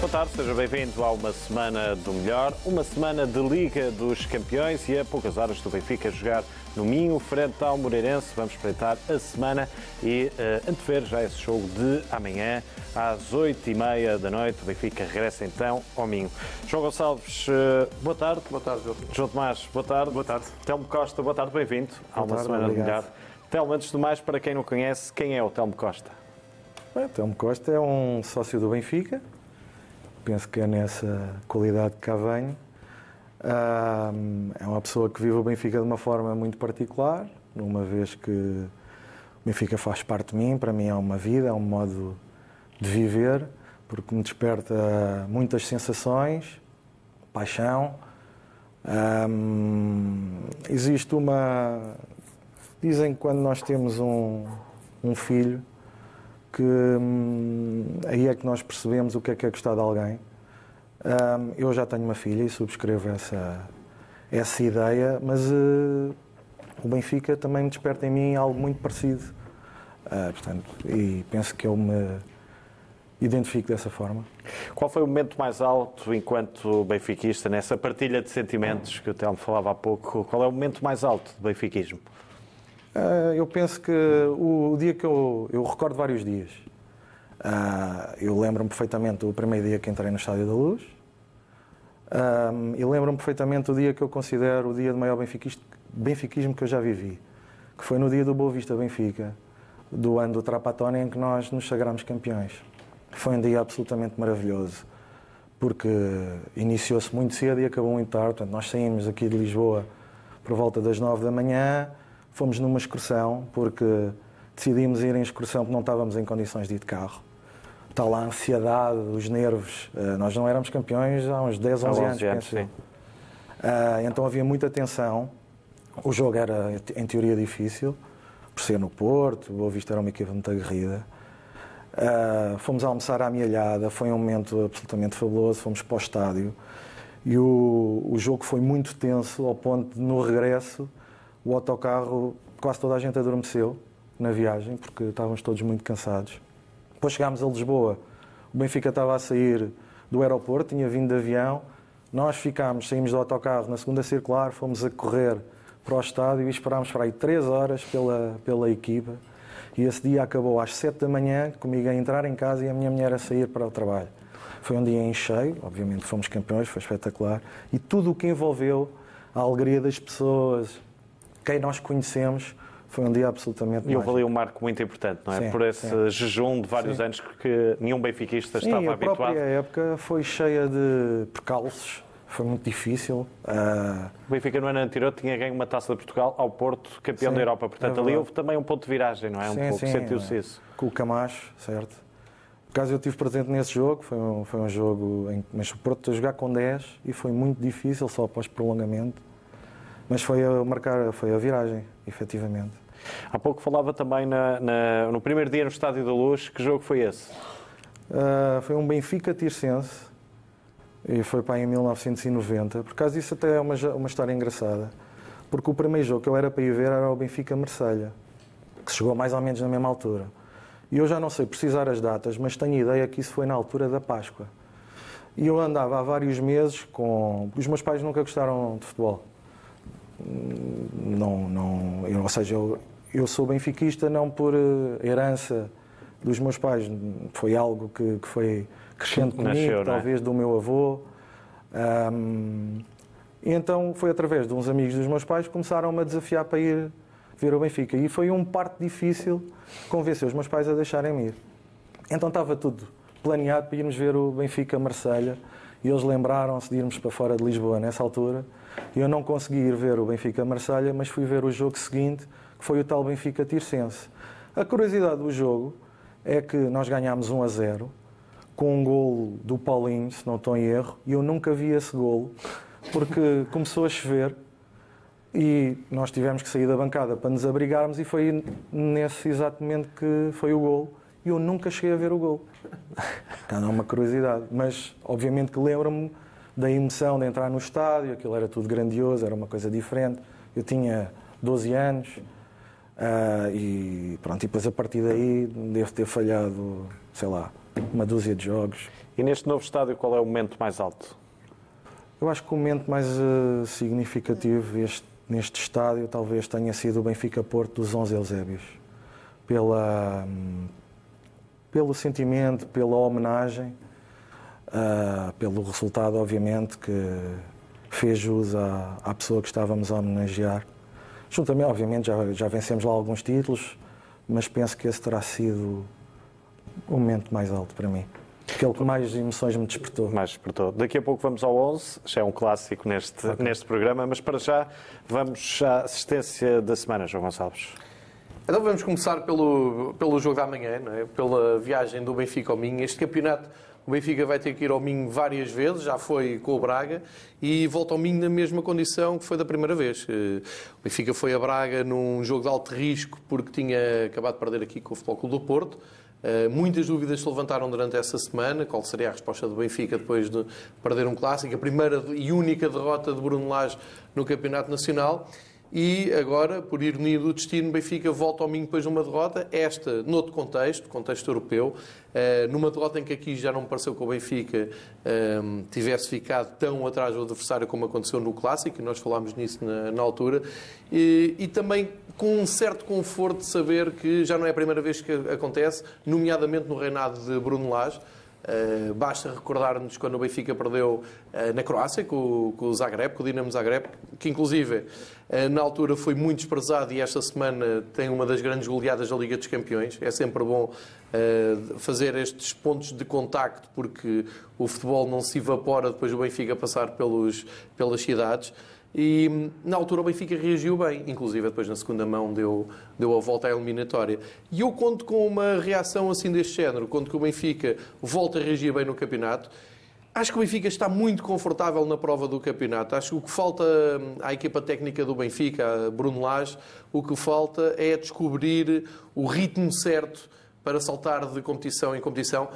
Boa tarde, seja bem-vindo a uma semana do melhor, uma semana de Liga dos Campeões e a poucas horas do Benfica jogar no Minho, frente ao Moreirense. Vamos espreitar a semana e uh, antever já esse jogo de amanhã às oito e meia da noite. O Benfica regressa então ao Minho. João Gonçalves, uh, boa tarde. Boa tarde, João. João Tomás, boa tarde. Boa tarde. Telmo Costa, boa tarde, bem-vindo a uma tarde, semana obrigado. do melhor. Telmo, antes de mais, para quem não conhece, quem é o Telmo Costa? Bem, Telmo Costa é um sócio do Benfica. Penso que é nessa qualidade que cá venho. É uma pessoa que vive o Benfica de uma forma muito particular, uma vez que o Benfica faz parte de mim, para mim é uma vida, é um modo de viver, porque me desperta muitas sensações, paixão. Ah, existe uma. Dizem que quando nós temos um, um filho, que hum, aí é que nós percebemos o que é que é gostar de alguém. Hum, eu já tenho uma filha e subscrevo essa, essa ideia, mas eh, o Benfica também desperta em mim algo muito parecido. Ah, portanto, e penso que eu me identifico dessa forma. Qual foi o momento mais alto enquanto benfiquista, nessa partilha de sentimentos que o Telmo falava há pouco? Qual é o momento mais alto do benfiquismo? Ah, eu penso que o, o dia que eu, eu recordo vários dias. Ah, eu lembro-me perfeitamente do primeiro dia que entrei no Estádio da Luz. Ah, e lembro-me perfeitamente do dia que eu considero o dia de maior benfiquismo que eu já vivi, que foi no dia do Boa Vista Benfica, do ano do Trapatone, em que nós nos sagramos campeões. Foi um dia absolutamente maravilhoso, porque iniciou-se muito cedo e acabou muito tarde. Portanto, nós saímos aqui de Lisboa por volta das nove da manhã, fomos numa excursão, porque decidimos ir em excursão porque não estávamos em condições de ir de carro. Está lá a ansiedade, os nervos. Eh, Nós não éramos campeões há uns 10, 11 Há 11 anos, penso. Ah, então havia muita tensão. O jogo era, em teoria, difícil, por ser no Porto, o Boa Vista era uma equipa muito aguerrida. Ah, fomos almoçar à amealhada, foi um momento absolutamente fabuloso. Fomos para o estádio e o, o jogo foi muito tenso, ao ponto de, no regresso, o autocarro, quase toda a gente adormeceu na viagem, porque estávamos todos muito cansados. Depois chegámos a Lisboa, o Benfica estava a sair do aeroporto, tinha vindo de avião. Nós ficámos, saímos do autocarro na segunda circular, fomos a correr para o estádio e esperámos para aí três horas pela, pela equipa. E esse dia acabou às sete da manhã, comigo a entrar em casa e a minha mulher a sair para o trabalho. Foi um dia em cheio, obviamente fomos campeões, foi espetacular. E tudo o que envolveu a alegria das pessoas, quem nós conhecemos, foi um dia absolutamente E houve mágico. ali um marco muito importante, não é? Sim, Por esse sim. jejum de vários Sim. anos que nenhum benfiquista estava a habituado. própria época foi cheia de percalços, foi muito difícil. Ah, O Benfica no ano anterior tinha ganho uma taça de Portugal ao Porto, campeão da Europa. Portanto, é ali houve também um ponto de viragem, não é? Um pouco, sentiu-se é, isso. Com o Camacho, certo. Por acaso eu estive presente nesse jogo, foi um, foi um jogo em que mas o Porto a jogar com 10 e foi muito difícil, só após prolongamento. Mas foi a marcar, foi a viragem, efetivamente. Há pouco falava também na- na- no primeiro dia no Estádio da Luz. Que jogo foi esse? Ah, foi um Benfica Tirsense e foi para aí em 1990. Por causa disso até é uma, uma história engraçada, porque o primeiro jogo que eu era para ir ver era o Benfica Marselha, que chegou mais ou menos na mesma altura. E eu já não sei precisar as datas, mas tenho ideia que isso foi na altura da Páscoa. E eu andava há vários meses com. Os meus pais nunca gostaram de futebol. Não, não, eu- ou seja, eu, eu sou benfiquista não por eh, herança dos meus pais, foi algo que, que foi crescendo comigo, Nasceu, é? talvez do meu avô. Ahm, e então foi através de uns amigos dos meus pais que começaram-me a desafiar para ir ver o Benfica. E foi um parte difícil convencer os meus pais a deixarem-me ir. Então estava tudo planeado para irmos ver o Benfica Marselha e eles lembraram-se de irmos para fora de Lisboa nessa altura. Eu não consegui ir ver o Benfica Marselha, mas fui ver o jogo seguinte, que foi o tal Benfica Tirsense. A curiosidade do jogo é que nós ganhámos 1 a 0 com um golo do Paulinho, se não estou em erro, e eu nunca vi esse golo porque começou a chover e nós tivemos que sair da bancada para nos abrigarmos e foi nesse exato momento que foi o gol. E eu nunca cheguei a ver o gol. Cada uma curiosidade. Mas, obviamente, que lembro-me da emoção de entrar no estádio, aquilo era tudo grandioso, era uma coisa diferente. Eu tinha 12 anos ah, e pronto, e depois a partir daí devo ter falhado, sei lá, uma dúzia de jogos. E neste novo estádio, qual é o momento mais alto? Eu acho que o momento mais uh, significativo este, neste estádio talvez tenha sido o Benfica Porto dos 11 Eusébios. Pela, um, pelo sentimento, pela homenagem, uh, pelo resultado, obviamente, que fez jus à, à pessoa que estávamos a homenagear. Juntamente, obviamente, já, já vencemos lá alguns títulos, mas penso que esse terá sido o momento mais alto para mim. Aquele que mais emoções me despertou. Mais despertou. Daqui a pouco vamos ao 11, já é um clássico neste, okay. neste programa, mas para já vamos à assistência da semana, João Gonçalves. Então vamos começar pelo, pelo jogo da manhã, é? pela viagem do Benfica ao Minho. Este campeonato o Benfica vai ter que ir ao Minho várias vezes, já foi com o Braga, e volta ao Minho na mesma condição que foi da primeira vez. Eh, o Benfica foi a Braga num jogo de alto risco porque tinha acabado de perder aqui com o Futebol Clube do Porto. Eh, muitas dúvidas se levantaram durante essa semana. Qual seria a resposta do Benfica depois de perder um clássico? A primeira e única derrota de Bruno Lage no Campeonato Nacional. E agora, por ironia do destino, Benfica volta ao domingo depois de uma derrota, esta noutro contexto, contexto europeu, eh, numa derrota em que aqui já não me pareceu que o Benfica eh, tivesse ficado tão atrás do adversário como aconteceu no Clássico, e nós falámos nisso na, na altura, e, e, também com um certo conforto de saber que já não é a primeira vez que acontece, nomeadamente no reinado de Bruno Lage, Uh, basta recordar-nos quando o Benfica perdeu uh, na Croácia com, com, o Zagreb, com o Dinamo Zagreb, que inclusive na altura foi muito desprezado e esta semana tem uma das grandes goleadas da Liga dos Campeões. É sempre bom fazer estes pontos de contacto porque o futebol não se evapora depois do Benfica passar pelos, pelas cidades. E na altura o Benfica reagiu bem, inclusive depois na segunda mão deu, deu a volta à eliminatória. E eu conto com uma reação assim deste género, conto que o Benfica volta a reagir bem no campeonato. Acho que o Benfica está muito confortável na prova do campeonato. Acho que o que falta hum, à equipa técnica do Benfica, a Bruno Lage, o que falta é descobrir o ritmo certo para saltar de competição em competição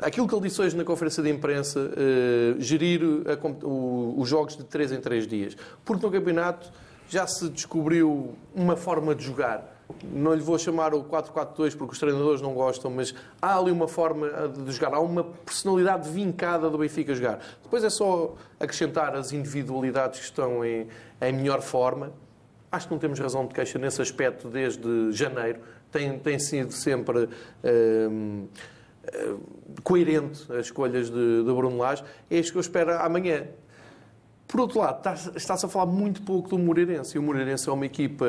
aquilo que ele disse hoje na conferência de imprensa, uh, gerir a, o, os jogos de 3 em 3 dias. Porque no campeonato já se descobriu uma forma de jogar. Não lhe vou chamar o 4-4-2 porque os treinadores não gostam, mas há ali uma forma de jogar, há uma personalidade vincada do Benfica jogar. Depois é só acrescentar as individualidades que estão em, em melhor forma. Acho que não temos razão de queixa nesse aspecto desde janeiro. Tem, tem sido sempre. Eh, coerente as escolhas de, de Bruno Lage, é isto que eu espero amanhã. Por outro lado, está-se a falar muito pouco do Moreirense. E o Moreirense é uma equipa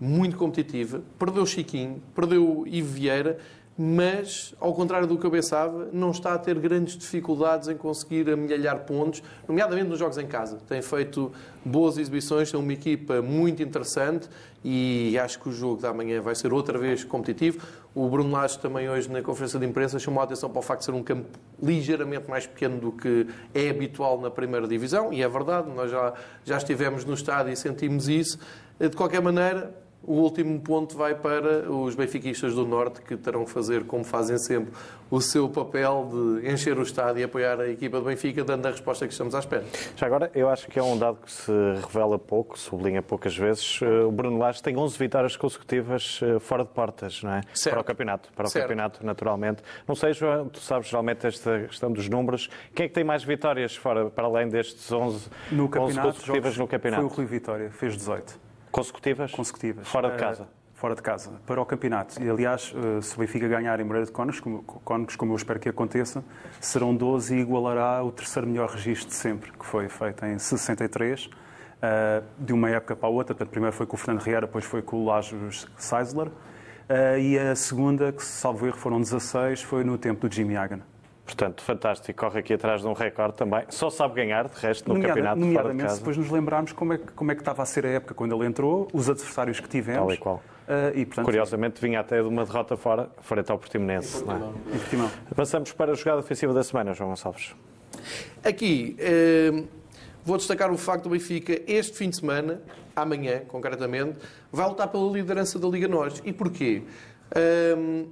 muito competitiva. Perdeu Chiquinho, perdeu Ivo Vieira mas, ao contrário do que eu pensava, não está a ter grandes dificuldades em conseguir amelhar pontos, nomeadamente nos jogos em casa. Tem feito boas exibições, é uma equipa muito interessante e acho que o jogo da manhã vai ser outra vez competitivo. O Bruno Lage também hoje na conferência de imprensa chamou a atenção para o facto de ser um campo ligeiramente mais pequeno do que é habitual na primeira divisão, e é verdade, nós já, já estivemos no estádio e sentimos isso. De qualquer maneira, o último ponto vai para os benfiquistas do Norte, que terão que fazer, como fazem sempre, o seu papel de encher o estádio e apoiar a equipa do Benfica, dando a resposta que estamos à espera. Já agora, eu acho que é um dado que se revela pouco, sublinha poucas vezes. Eh, o Bruno Lage tem 11 vitórias consecutivas eh, fora de portas, não é? Certo. Para o campeonato, para o certo. campeonato, naturalmente. Não sei, João, tu sabes geralmente esta questão dos números. Quem é que tem mais vitórias fora, para além destes 11, no 11 consecutivas no campeonato? Foi o Rui Vitória, fez 18. Consecutivas? Consecutivas. Fora de eh, casa? fora de casa, para o campeonato. E, aliás, eh, se o Benfica ganhar em Moreira de Cónicos, como, Cónicos, como eu espero que aconteça, serão 12 e igualará o terceiro melhor registro de sempre, que foi feito em 63, eh, de uma época para a outra. Portanto, primeiro foi com o Fernando Riera, depois foi com o Lajos Seisler. E a segunda, que salvo erro foram 16, foi no tempo do Jimmy Hagan. Portanto, fantástico. Corre aqui atrás de um recorde também. Só sabe ganhar, de resto, no Nomeada, campeonato fora de casa. depois nos lembrarmos como é, que, como é que estava a ser a época quando ele entrou, os adversários que tivemos. Tal e qual. Uh, e, portanto, Curiosamente, vinha até de uma derrota fora, frente ao Portimonense. Não é? Avançamos para a jogada ofensiva da semana, João Gonçalves. Aqui, eh, vou destacar o facto do Benfica, este fim de semana, amanhã, concretamente, vai lutar pela liderança da Liga Nós. E porquê?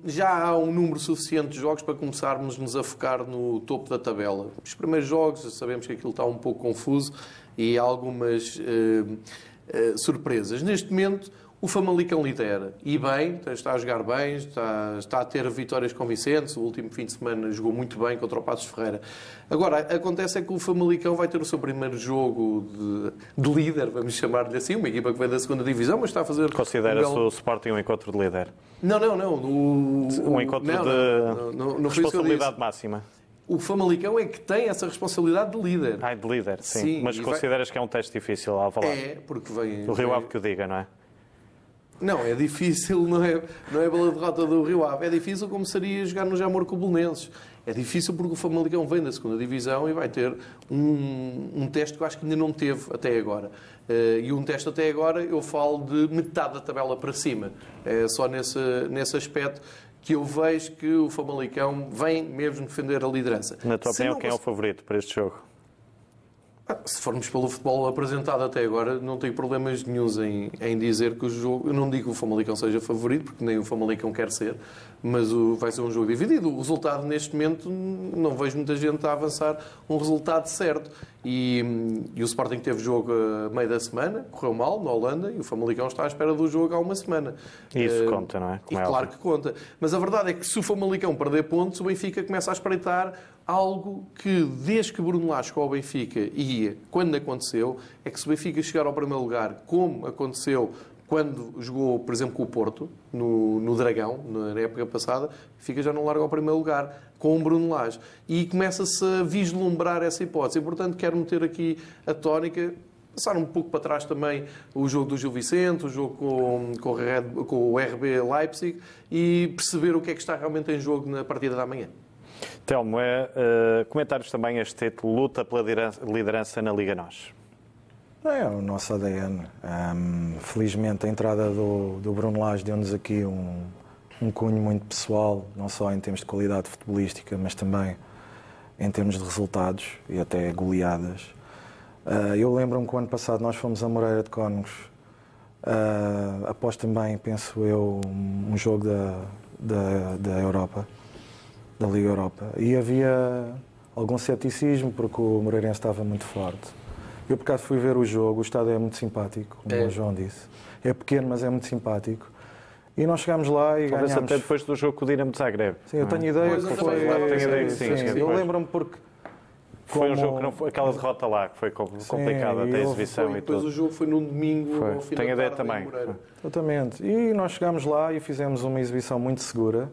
Já há um número suficiente de jogos para começarmos nos a focar no topo da tabela. Os primeiros jogos, sabemos que aquilo está um pouco confuso e há algumas uh, surpresas. Neste momento, O Famalicão lidera e bem, está a jogar bem, está, está a ter vitórias convincentes. O último fim de semana jogou muito bem contra o Passos Ferreira. Agora, acontece é que o Famalicão vai ter o seu primeiro jogo de, de líder, vamos chamar-lhe assim, uma equipa que vem da segunda divisão, mas está a fazer. Considera-se um belo- o Sporting um encontro de líder? Não, não, não. No, Um encontro não, de não, não, responsabilidade máxima? O Famalicão é que tem essa responsabilidade de líder. Ai, de líder, sim. Sim, Mas e vai- consideras que é um teste difícil ao falar? É, porque vem. O Rio Ave que o diga, não é? Não, é difícil, não é, não é pela derrota do Rio Ave. É difícil como seria jogar no Jamor com o Belenenses. É difícil porque o Famalicão vem da segunda divisão e vai ter um, um teste que eu acho que ainda não teve até agora. Eh, e um teste até agora, eu falo de metade da tabela para cima. É só nesse, nesse aspecto que eu vejo que o Famalicão vem mesmo defender a liderança. Na tua opinião, quem é o favorito para este jogo? Ah, Se formos pelo futebol apresentado até agora, não tenho problemas nenhums em, em dizer que o jogo. Eu não digo que o Famalicão seja favorito, porque nem o Famalicão quer ser, mas o- vai ser um jogo dividido. O resultado, neste momento, não vejo muita gente a avançar um resultado certo. E, e o Sporting teve jogo a meio da semana, correu mal na Holanda, e o Famalicão está à espera do jogo há uma semana. Isso Eh, conta, não é? e é claro que conta. Mas a verdade é que se o Famalicão perder pontos, o Benfica começa a espreitar algo que, desde que Bruno Lage chegou ao Benfica e quando aconteceu, é que se o Benfica chegar ao primeiro lugar, como aconteceu quando jogou, por exemplo, com o Porto, no, no Dragão, na época passada, o Benfica já não larga ao primeiro lugar com o Bruno Lage. E começa-se a vislumbrar essa hipótese. E, portanto, quero meter aqui a tónica Passar um pouco para trás também o jogo do Gil Vicente, o jogo com, com, o Red- com o RB Leipzig e perceber o que é que está realmente em jogo na partida da manhã. Telmo, é, eh, comentários também este título, luta pela liderança na Liga Nós. É o nosso ADN. Ahm, felizmente a entrada do, do Bruno Lage deu-nos aqui um, um cunho muito pessoal, não só em termos de qualidade futebolística, mas também em termos de resultados e até goleadas. Ah, eu lembro-me que o ano passado nós fomos a Moreira de Cónegos, ah, após também, penso eu, um jogo da, da, da Europa, da Liga Europa. E havia algum ceticismo, porque o Moreirense estava muito forte. Eu, por acaso, fui ver o jogo, o estádio é muito simpático, como É. o João disse. É pequeno, mas é muito simpático. E nós chegámos lá e Talvez ganhámos. até depois do jogo com o Dinamo de Zagreb. Sim, eu é? tenho ideia que eu foi. também tenho ideia que sim, sim, Eu depois. lembro-me porque. Foi um como- jogo que não foi, aquela derrota lá, que foi com- complicada, até a exibição Foi- e depois tudo. o jogo foi num domingo Foi. ao fim Tenho da ideia também. Moreira. Exatamente. E nós chegámos lá e fizemos uma exibição muito segura.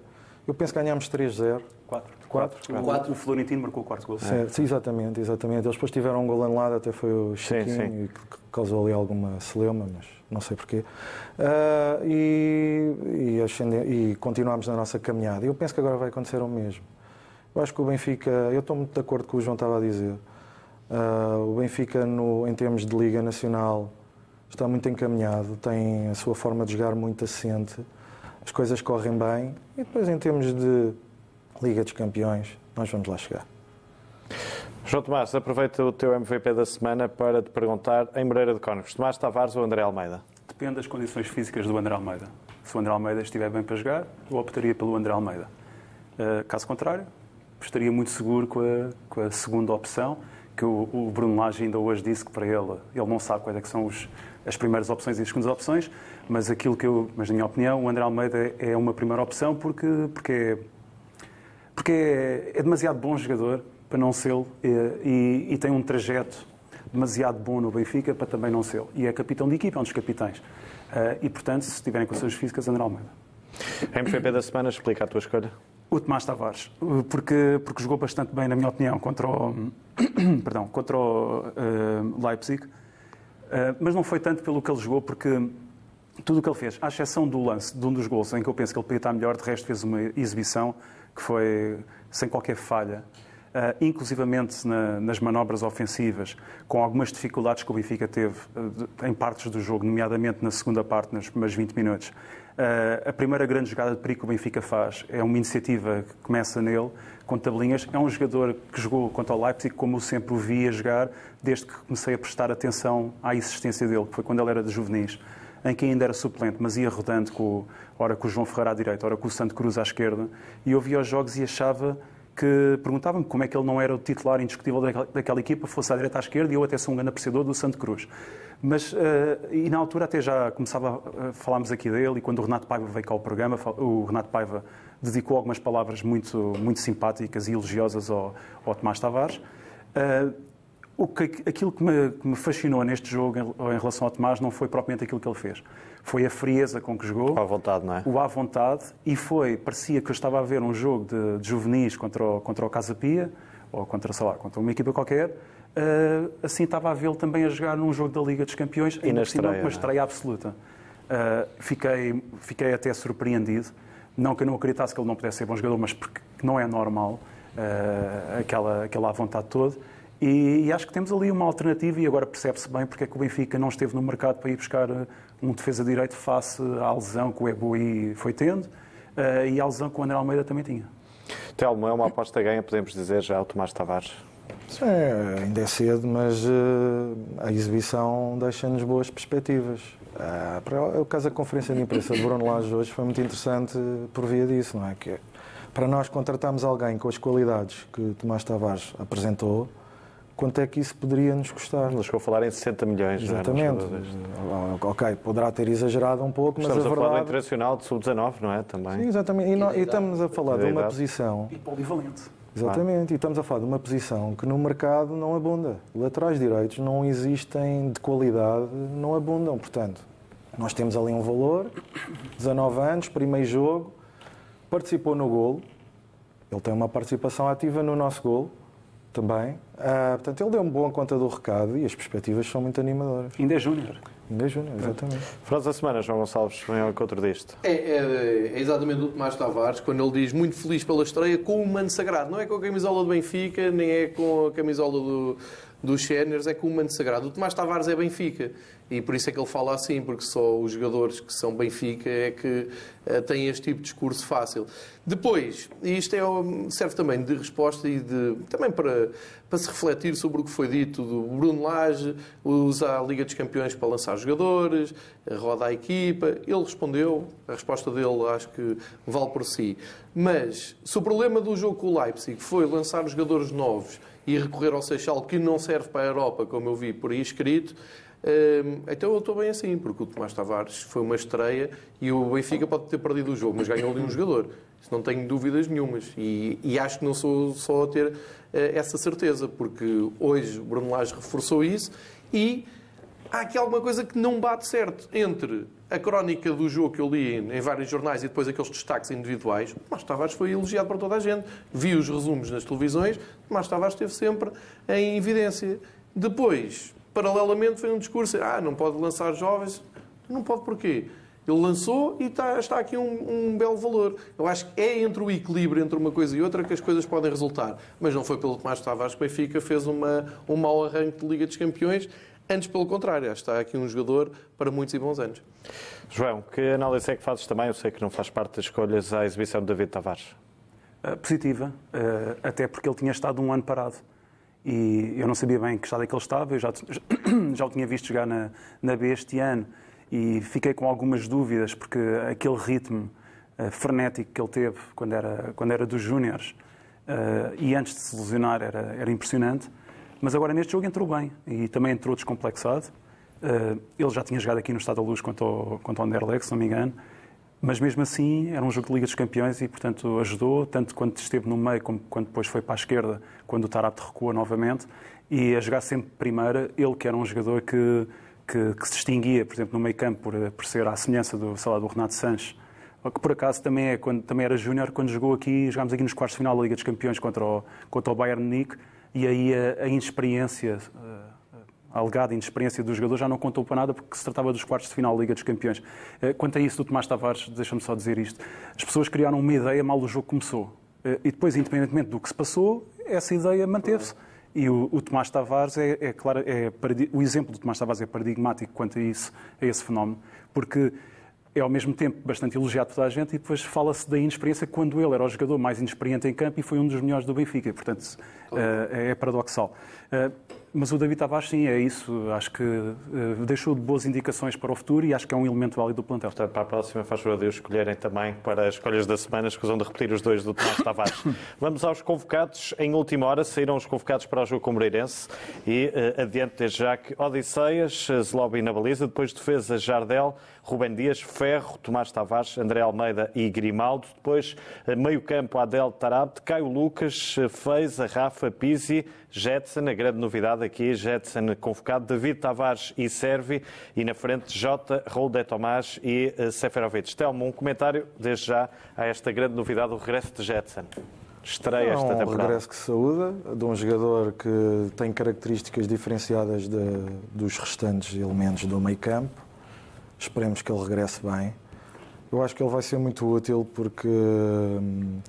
Eu penso que ganhámos 3-0. 4. Quatro. O, o Florentino marcou o quarto gol. Certo, sim, exatamente, exatamente. Eles depois tiveram um gol anulado, até foi o Chiquinho, sim. que causou ali alguma celeuma, mas não sei porquê. Ah, e, e, ascende- e continuámos na nossa caminhada. Eu penso que agora vai acontecer o mesmo. Eu acho que o Benfica, eu estou muito de acordo com o que o João estava a dizer. Ah, o Benfica, no, em termos de Liga Nacional, está muito encaminhado, tem a sua forma de jogar muito assente, as coisas correm bem. E depois, em termos de Liga dos Campeões, nós vamos lá chegar. João Tomás, aproveita o teu MVP da semana para te perguntar em Moreira de Cónegos, Tomás Tavares ou André Almeida? Depende das condições físicas do André Almeida. Se o André Almeida estiver bem para jogar, eu optaria pelo André Almeida. Uh, caso contrário, estaria muito seguro com a, com a segunda opção, que o, o Bruno Lage ainda hoje disse que para ele, ele não sabe quais é que são os, as primeiras opções e as segundas opções, mas aquilo que eu, mas na minha opinião, o André Almeida é uma primeira opção porque, porque, é, porque é, é demasiado bom jogador para não ser e, e, tem um trajeto demasiado bom no Benfica para também não ser. E é capitão de equipa, é um dos capitães. Uh, e, portanto, se tiverem condições físicas, André Almeida. MVP da semana, explica a tua escolha. O Tomás Tavares, porque, porque jogou bastante bem, na minha opinião, contra o, perdão, contra o uh, Leipzig. Uh, mas não foi tanto pelo que ele jogou, porque tudo o que ele fez, à exceção do lance de um dos gols, em que eu penso que ele podia estar melhor, de resto fez uma exibição que foi sem qualquer falha. Uh, inclusivamente na, nas manobras ofensivas, com algumas dificuldades que o Benfica teve uh, em partes do jogo, nomeadamente na segunda parte, nos primeiros 20 minutos. Uh, a primeira grande jogada de perigo que o Benfica faz é uma iniciativa que começa nele, com tabelinhas. É um jogador que jogou contra o Leipzig como eu sempre o via jogar, desde que comecei a prestar atenção à existência dele, que foi quando ele era de juvenis em que ainda era suplente, mas ia rodando com, ora com o João Ferreira à direita, ora com o Santo Cruz à esquerda, e eu via os jogos e achava que perguntava-me como é que ele não era o titular indiscutível daquela, daquela, equipa, fosse à direita à esquerda, e eu até sou um grande apreciador do Santo Cruz. Mas, uh, e na altura até já começava, a falámos aqui dele, e quando o Renato Paiva veio cá ao programa, o Renato Paiva dedicou algumas palavras muito, muito simpáticas e elogiosas ao, ao Tomás Tavares. Uh, o que, aquilo que me, que me, fascinou neste jogo em, em, relação ao Tomás não foi propriamente aquilo que ele fez. Foi a frieza com que jogou. À vontade, não é? O à vontade. E foi, parecia que eu estava a ver um jogo de, de juvenis contra o, contra o Casa Pia, ou contra, sei lá, contra uma equipa qualquer. Uh, assim estava a vê-lo também a jogar num jogo da Liga dos Campeões, e na estreia, uma é? estreia absoluta. Uh, fiquei, fiquei até surpreendido. Não que eu não acreditasse que ele não pudesse ser bom jogador, mas porque não é normal uh, aquela, aquela à vontade toda. E, e, acho que temos ali uma alternativa e agora percebe-se bem porque é que o Benfica não esteve no mercado para ir buscar um defesa direito face à lesão que o Eboi foi tendo uh, e à lesão que o André Almeida também tinha. Telmo, é uma aposta ganha, podemos dizer já ao Tomás Tavares? É, ainda é cedo, mas uh, a exibição deixa-nos boas perspectivas. Uh, para o caso da conferência de imprensa de Bruno Lage hoje foi muito interessante por via disso, não é? Que para nós contratarmos alguém com as qualidades que Tomás Tavares apresentou, quanto é que isso poderia nos custar? Nos chegou a falar em 60 milhões. É? Exatamente. Ok, poderá ter exagerado um pouco, estamos mas a, a verdade... falar do internacional de sub-19, não é? Também. Sim, exatamente. E, e, e estamos a falar de uma posição... E polivalente. Exatamente, e estamos a falar de uma posição que no mercado não abunda. Laterais direitos não existem de qualidade, não abundam. Portanto, nós temos ali um valor, 19 anos, primeiro jogo, participou no golo, ele tem uma participação ativa no nosso golo também. Ah, portanto, ele deu uma boa conta do recado e as perspectivas são muito animadoras. Ainda é júnior. Ainda é júnior, exatamente. Frase da semana, João Gonçalves, vem ao encontro disto. É, é, é, exatamente o Tomás Tavares, quando ele diz muito feliz pela estreia com o manto sagrado. Não é com a camisola do Benfica, nem é com a camisola do, dos séniores, é com o manto sagrado. O Tomás Tavares é Benfica. E por isso é que ele fala assim, porque só os jogadores que são Benfica é que uh, têm este tipo de discurso fácil. Depois, e isto é, serve também de resposta e de, também para, para se refletir sobre o que foi dito do Bruno Lage, usa a Liga dos Campeões para lançar jogadores, roda a equipa. Ele respondeu, a resposta dele acho que vale por si. Mas, se o problema do jogo com o Leipzig foi lançar jogadores novos e recorrer ao Seixal, que não serve para a Europa, como eu vi por aí escrito, então eu estou bem assim, porque o Tomás Tavares foi uma estreia e o Benfica pode ter perdido o jogo, mas ganhou ali um jogador. Isso não tenho dúvidas nenhumas. E, e acho que não sou só a ter uh, essa certeza, porque hoje o Bruno Lage reforçou isso e há aqui alguma coisa que não bate certo entre a crónica do jogo que eu li em vários jornais e depois aqueles destaques individuais. Tomás Tavares foi elogiado por toda a gente. Vi os resumos nas televisões, Tomás Tavares esteve sempre em evidência. Depois, paralelamente foi um discurso, ah, não pode lançar jovens. Não pode porquê? Ele lançou e está, está aqui um, um, belo valor. Eu acho que é entre o equilíbrio entre uma coisa e outra que as coisas podem resultar. Mas não foi pelo Tomás Tavares que o Benfica fez uma, um mau arranque de Liga dos Campeões. Antes, pelo contrário, está aqui um jogador para muitos e bons anos. João, que análise é que fazes também? Eu sei que não faz parte das escolhas à exibição de David Tavares. Uh, positiva, uh, até porque ele tinha estado um ano parado e eu não sabia bem que estado é que ele estava, eu já, já o tinha visto jogar na, na B este ano e fiquei com algumas dúvidas, porque aquele ritmo uh, frenético que ele teve quando era, quando era dos Júniores uh, e antes de se lesionar era, era impressionante. Mas agora neste jogo entrou bem. E também entrou descomplexado. Uh, ele já tinha jogado aqui no Estado da Luz contra o, contra o Anderlecht, se não me engano. Mas mesmo assim, era um jogo de Liga dos Campeões e, portanto, ajudou, tanto quando esteve no meio como quando depois foi para a esquerda, quando o Tarapte recua novamente, e a jogar sempre primeira, ele que era um jogador que, que, que se distinguia, por exemplo, no meio campo, por, por ser à semelhança do, sei lá, do Renato Sanches, que por acaso também, é, quando, também era júnior, quando jogou aqui, jogámos aqui nos quartos de final da Liga dos Campeões contra o, contra o Bayern Munique, e aí a, a inexperiência a alegada inexperiência do jogador já não contou para nada porque se tratava dos quartos de final da Liga dos Campeões. Eh, quanto a isso do Tomás Tavares, deixa-me só dizer isto. As pessoas criaram uma ideia mal o jogo começou. Eh, e depois, independentemente do que se passou, essa ideia manteve-se. E o, o, Tomás Tavares é, é claro, é, o exemplo do Tomás Tavares é paradigmático quanto a isso, a esse fenómeno, porque é ao mesmo tempo bastante elogiado por toda a gente e depois fala-se da inexperiência quando ele era o jogador mais inexperiente em campo e foi um dos melhores do Benfica. Portanto, uh, é paradoxal. Uh, mas o David Tavares, sim, é isso. Acho que uh, deixou boas indicações para o futuro e acho que é um elemento válido do plantel. Portanto, para a próxima, faz favor de escolherem também para as escolhas da semana, escusam de repetir os dois do Tomás Tavares. Vamos aos convocados. Em última hora saíram os convocados para o jogo com o Moreirense e uh, adiante desde já que Odisseias, Zlobi na baliza, depois defesa Jardel, Rubem Dias, Ferro, Tomás Tavares, André Almeida e Grimaldo. Depois, meio campo, Adel Tarabt, Caio Lucas, Feiza, Rafa, Pizzi, Jetson, a grande novidade aqui, Jetson convocado, David Tavares e Servi, e na frente Jota, Raul de Tomás e Seferovic. Telmo, um comentário desde já a esta grande novidade, o regresso de Jetson. Estreia esta temporada. É um regresso que saúda, de um jogador que tem características diferenciadas de, dos restantes elementos do meio campo Esperemos que ele regresse bem. Eu acho que ele vai ser muito útil porque hum,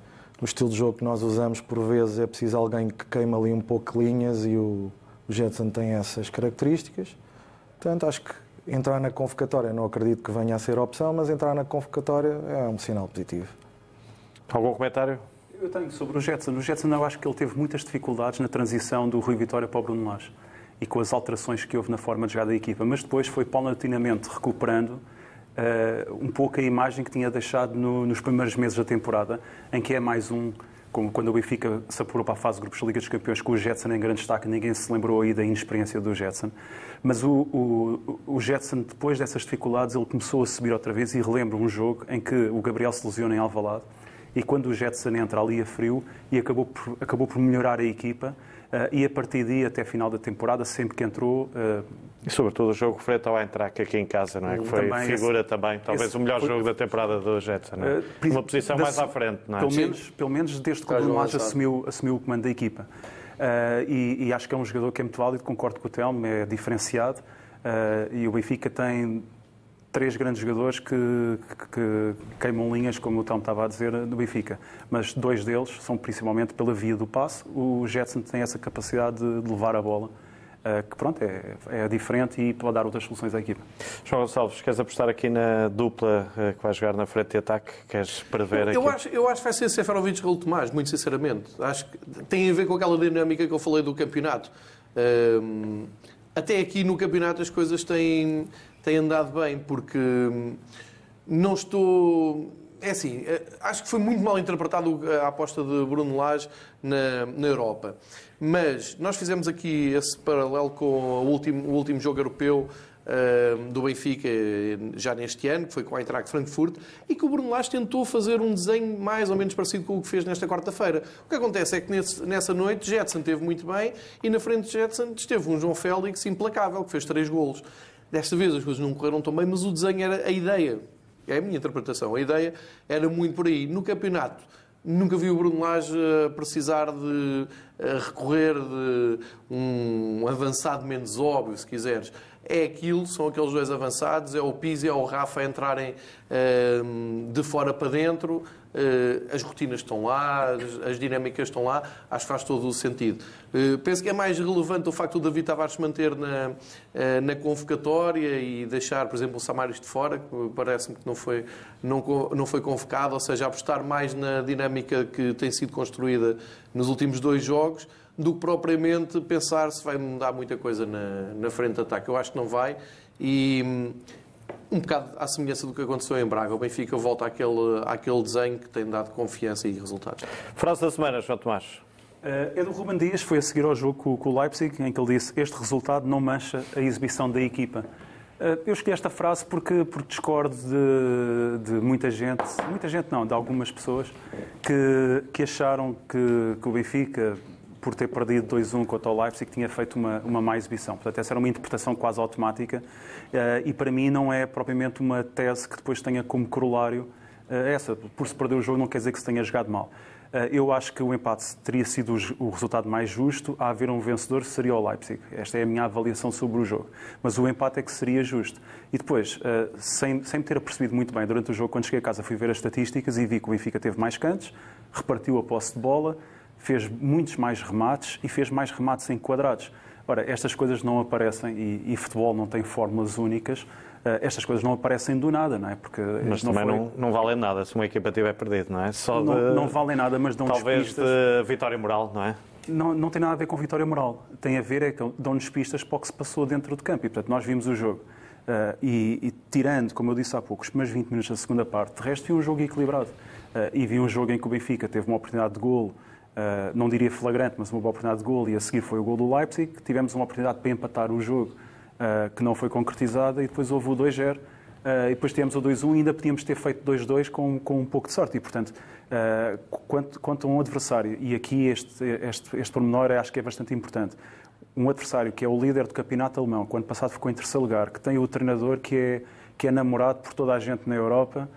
no estilo de jogo que nós usamos, por vezes é preciso alguém que queima ali um pouco linhas e o, o Jetson tem essas características. Portanto, acho que entrar na convocatória, não acredito que venha a ser opção, mas entrar na convocatória é um sinal positivo. Algum comentário? Eu tenho sobre o Jetson. O Jetson, eu acho que ele teve muitas dificuldades na transição do Rui Vitória para o Bruno Lage e com as alterações que houve na forma de jogar da equipa, mas depois foi paulatinamente recuperando uh, um pouco a imagem que tinha deixado no, nos primeiros meses da temporada, em que é mais um, como quando o Benfica se apurou para a fase de grupos da Liga dos Campeões com o Jetson em grande destaque, ninguém se lembrou aí da inexperiência do Jetson. Mas o, o, o Jetson, depois dessas dificuldades, ele começou a subir outra vez e relembro um jogo em que o Gabriel se lesiona em Alvalade e quando o Jetson entra ali a frio e acabou por, acabou por melhorar a equipa, Uh, e a partir daí, até a final da temporada, sempre que entrou. Uh, e sobretudo o jogo frente ao Eintracht aqui em casa, não é? Que foi também figura esse, também, talvez o melhor foi, jogo da temporada do Jetson, não é? Uh, Uma posição mais à frente, não é? Pelo menos, pelo menos desde que o Bruno Lage assumiu, assumiu o comando da equipa. E, e, acho que é um jogador que é muito válido, concordo com o Telmo, é diferenciado. e o Benfica tem três grandes jogadores que, que, que, queimam linhas, como o Tom estava a dizer, no Benfica. Mas dois deles são principalmente pela via do passe. O Jetson tem essa capacidade de, de levar a bola. Uh, que pronto, é, é, diferente e pode dar outras soluções à equipa. João Gonçalves, queres apostar aqui na dupla uh, que vai jogar na frente de ataque? Queres prever aqui? Eu acho, eu acho que vai ser Seferovic e Raul Tomás, muito sinceramente. Acho que tem a ver com aquela dinâmica que eu falei do campeonato. Uh, até aqui no campeonato as coisas têm, tem andado bem, porque hum, não estou. É assim, eh, acho que foi muito mal interpretado a aposta de Bruno Lage na, na Europa. Mas nós fizemos aqui esse paralelo com o último, o último jogo europeu uh, do Benfica já neste ano, que foi com a Eintracht Frankfurt, e que o Bruno Lage tentou fazer um desenho mais ou menos parecido com o que fez nesta quarta-feira. O que acontece é que nesse, nessa noite Jetson teve muito bem e na frente de Jetson esteve um João Félix implacável, que fez três golos. Desta vez as coisas não correram tão bem, mas o desenho era a ideia. É a minha interpretação. A ideia era muito por aí. No campeonato, nunca vi o Bruno Lage precisar de recorrer de um avançado menos óbvio, se quiseres. É aquilo, são aqueles dois avançados, é o Pizzi e é o Rafa entrarem ehm, de fora para dentro, eh, as rotinas estão lá, as dinâmicas estão lá, acho que faz todo o sentido. Eh, penso que é mais relevante o facto do David Tavares manter na, eh, na convocatória e deixar, por exemplo, o Samaris de fora, que parece-me que não foi, não, não foi convocado, ou seja, apostar mais na dinâmica que tem sido construída nos últimos dois jogos do que propriamente pensar se vai mudar muita coisa na, na frente de ataque. Eu acho que não vai e um bocado à semelhança do que aconteceu em Braga. O Benfica volta àquele, àquele desenho que tem dado confiança e resultados. Frase da semana, João Tomás. Uh, é do Ruben Dias, foi a seguir ao jogo com, com o Leipzig, em que ele disse este resultado não mancha a exibição da equipa. Uh, eu escolhi esta frase porque, porque discordo de, de, muita gente, muita gente não, de algumas pessoas, que, que acharam que, que o Benfica, por ter perdido 2-1 contra o Leipzig, tinha feito uma, uma má exibição. Portanto, essa era uma interpretação quase automática uh, e, para mim, não é propriamente uma tese que depois tenha como corolário uh, essa. Por se perder o jogo não quer dizer que se tenha jogado mal. Uh, eu acho que o empate teria sido o resultado mais justo. A haver um vencedor seria o Leipzig. Esta é a minha avaliação sobre o jogo. Mas o empate é que seria justo. E depois, sem, sem me ter apercebido muito bem durante o jogo, quando cheguei a casa fui ver as estatísticas e vi que o Benfica teve mais cantos, repartiu a posse de bola, fez muitos mais remates e fez mais remates enquadrados. Ora, estas coisas não aparecem e, e futebol não tem fórmulas únicas. estas coisas não aparecem do nada, não é? Porque mas não também foi... não, não valem nada se uma equipa tiver perdido, não é? Só de... não, não valem nada, mas dão Talvez pistas. de vitória moral, não é? Não, não tem nada a ver com vitória moral. Tem a ver é que dão-nos pistas para o que se passou dentro do campo. E, portanto, nós vimos o jogo. Uh, e, e, tirando, como eu disse há pouco, os primeiros 20 minutos da segunda parte, de resto, vi um jogo equilibrado. Uh, e vi um jogo em que o Benfica teve uma oportunidade de golo, uh, não diria flagrante, mas uma boa oportunidade de golo, e a seguir foi o gol do Leipzig. Tivemos uma oportunidade para empatar o jogo, que não foi concretizada, e depois houve o 2-0. e depois tivemos o 2-1 e ainda podíamos ter feito 2-2 com, com um pouco de sorte. E, portanto, quanto, quanto a um adversário, e aqui este, este, este pormenor acho que é bastante importante, um adversário que é o líder do campeonato alemão, que ano passado ficou em terceiro lugar, que tem o treinador que é, que é namorado por toda a gente na Europa,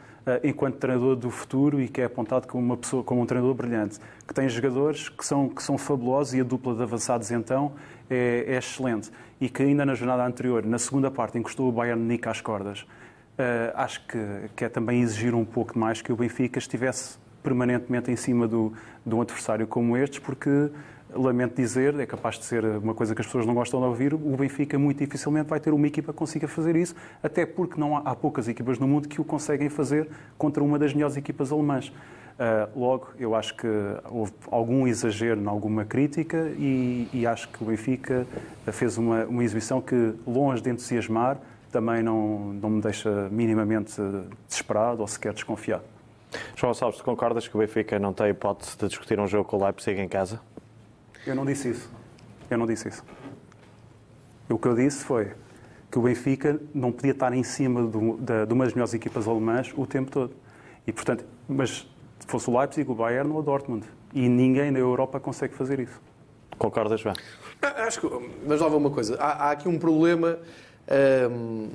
enquanto treinador do futuro e que é apontado como uma pessoa, como um treinador brilhante, que tem jogadores que são, que são fabulosos e a dupla de avançados então é, é excelente. E que ainda na jornada anterior, na segunda parte, encostou o Bayern Munique às cordas. Uh, acho que, que é também exigir um pouco mais que o Benfica estivesse permanentemente em cima do, de um adversário como estes, porque lamento dizer, é capaz de ser uma coisa que as pessoas não gostam de ouvir, o Benfica muito dificilmente vai ter uma equipa que consiga fazer isso, até porque não há, há poucas equipas no mundo que o conseguem fazer contra uma das melhores equipas alemãs. Uh, logo, eu acho que houve algum exagero em alguma crítica e, e acho que o Benfica fez uma, uma, exibição que, longe de entusiasmar, também não, não me deixa minimamente desesperado ou sequer desconfiado. João Salves, concordas que o Benfica não tem hipótese de discutir um jogo com o Leipzig em casa? Eu não disse isso. Eu não disse isso. O que eu disse foi que o Benfica não podia estar em cima de, de, de uma das melhores equipas alemãs o tempo todo. E, portanto, mas se fosse o Leipzig, o Bayern ou o Dortmund. E ninguém na Europa consegue fazer isso. Concordas, João? Ah, acho que, mas lá uma coisa. Há, há aqui um problema hum,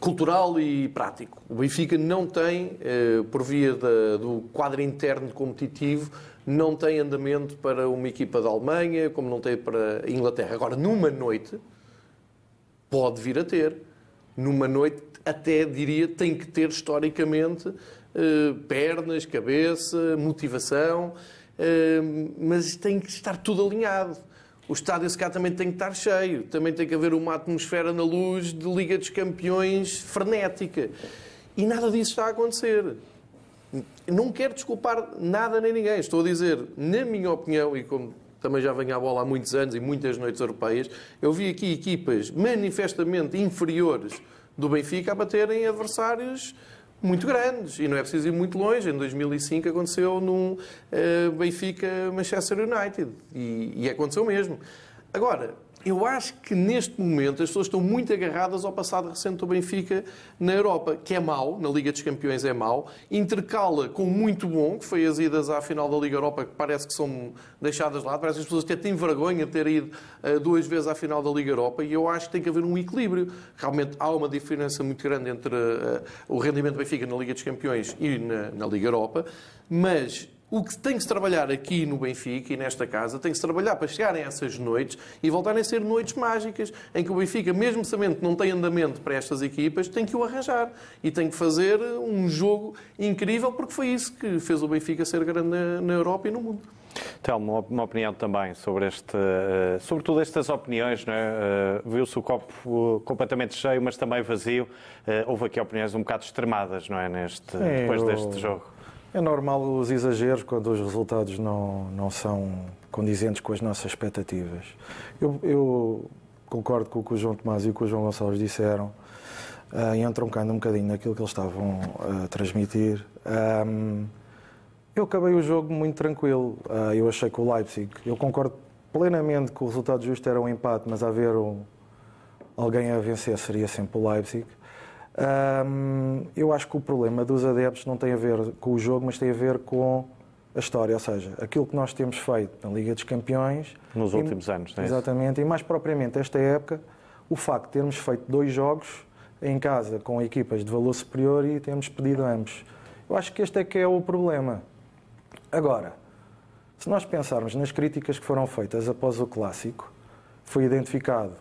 cultural e prático. O Benfica não tem, eh, por via da, do quadro interno competitivo, não tem andamento para uma equipa da Alemanha, como não tem para a Inglaterra. Agora, numa noite, pode vir a ter. Numa noite, até diria, tem que ter historicamente eh, pernas, cabeça, motivação, eh, mas tem que estar tudo alinhado. O estádio cá também tem que estar cheio, também tem que haver uma atmosfera na luz de Liga dos Campeões frenética. E nada disso está a acontecer. Não quero desculpar nada nem ninguém. Estou a dizer, na minha opinião, e como também já venho à bola há muitos anos e muitas noites europeias, eu vi aqui equipas manifestamente inferiores do Benfica a baterem adversários muito grandes. E não é preciso ir muito longe. Em 2005 aconteceu num uh, Benfica-Manchester United. E, e aconteceu mesmo. Agora, eu acho que neste momento as pessoas estão muito agarradas ao passado recente do Benfica na Europa, que é mau, na Liga dos Campeões é mau, intercala com muito bom, que foi as idas à final da Liga Europa, que parece que são deixadas lá, parece que as pessoas até têm vergonha de ter ido uh, duas vezes à final da Liga Europa, e eu acho que tem que haver um equilíbrio. Realmente há uma diferença muito grande entre uh, o rendimento do Benfica na Liga dos Campeões e na, na Liga Europa, mas o que tem que se trabalhar aqui no Benfica e nesta casa tem que se trabalhar para chegarem a essas noites e voltarem a ser noites mágicas, em que o Benfica, mesmo sabendo que não tem andamento para estas equipas, tem que o arranjar e tem que fazer um jogo incrível, porque foi isso que fez o Benfica ser grande na, Europa e no mundo. Telmo, uma opinião também sobre este, uh, sobretudo estas opiniões, é? uh, viu-se o copo completamente cheio, mas também vazio. Uh, houve aqui opiniões um bocado extremadas, não é, neste, é, depois eu... deste jogo. É normal os exageros quando os resultados não, não são condizentes com as nossas expectativas. Eu, eu concordo com o que o João Tomás e o que o João Gonçalves disseram, uh, e entroncando um bocadinho naquilo que eles estavam a transmitir. Um, eu acabei o jogo muito tranquilo. Uh, eu achei que o Leipzig, eu concordo plenamente que o resultado justo era um empate, mas haver um, alguém a vencer seria sempre o Leipzig. Eu acho que o problema dos adeptos não tem a ver com o jogo, mas tem a ver com a história, ou seja, aquilo que nós temos feito na Liga dos Campeões. Nos e, últimos anos, não é Exatamente, e mais propriamente esta época, o facto de termos feito dois jogos em casa com equipas de valor superior e termos pedido ambos. Eu acho que este é que é o problema. Agora, se nós pensarmos nas críticas que foram feitas após o clássico, foi identificado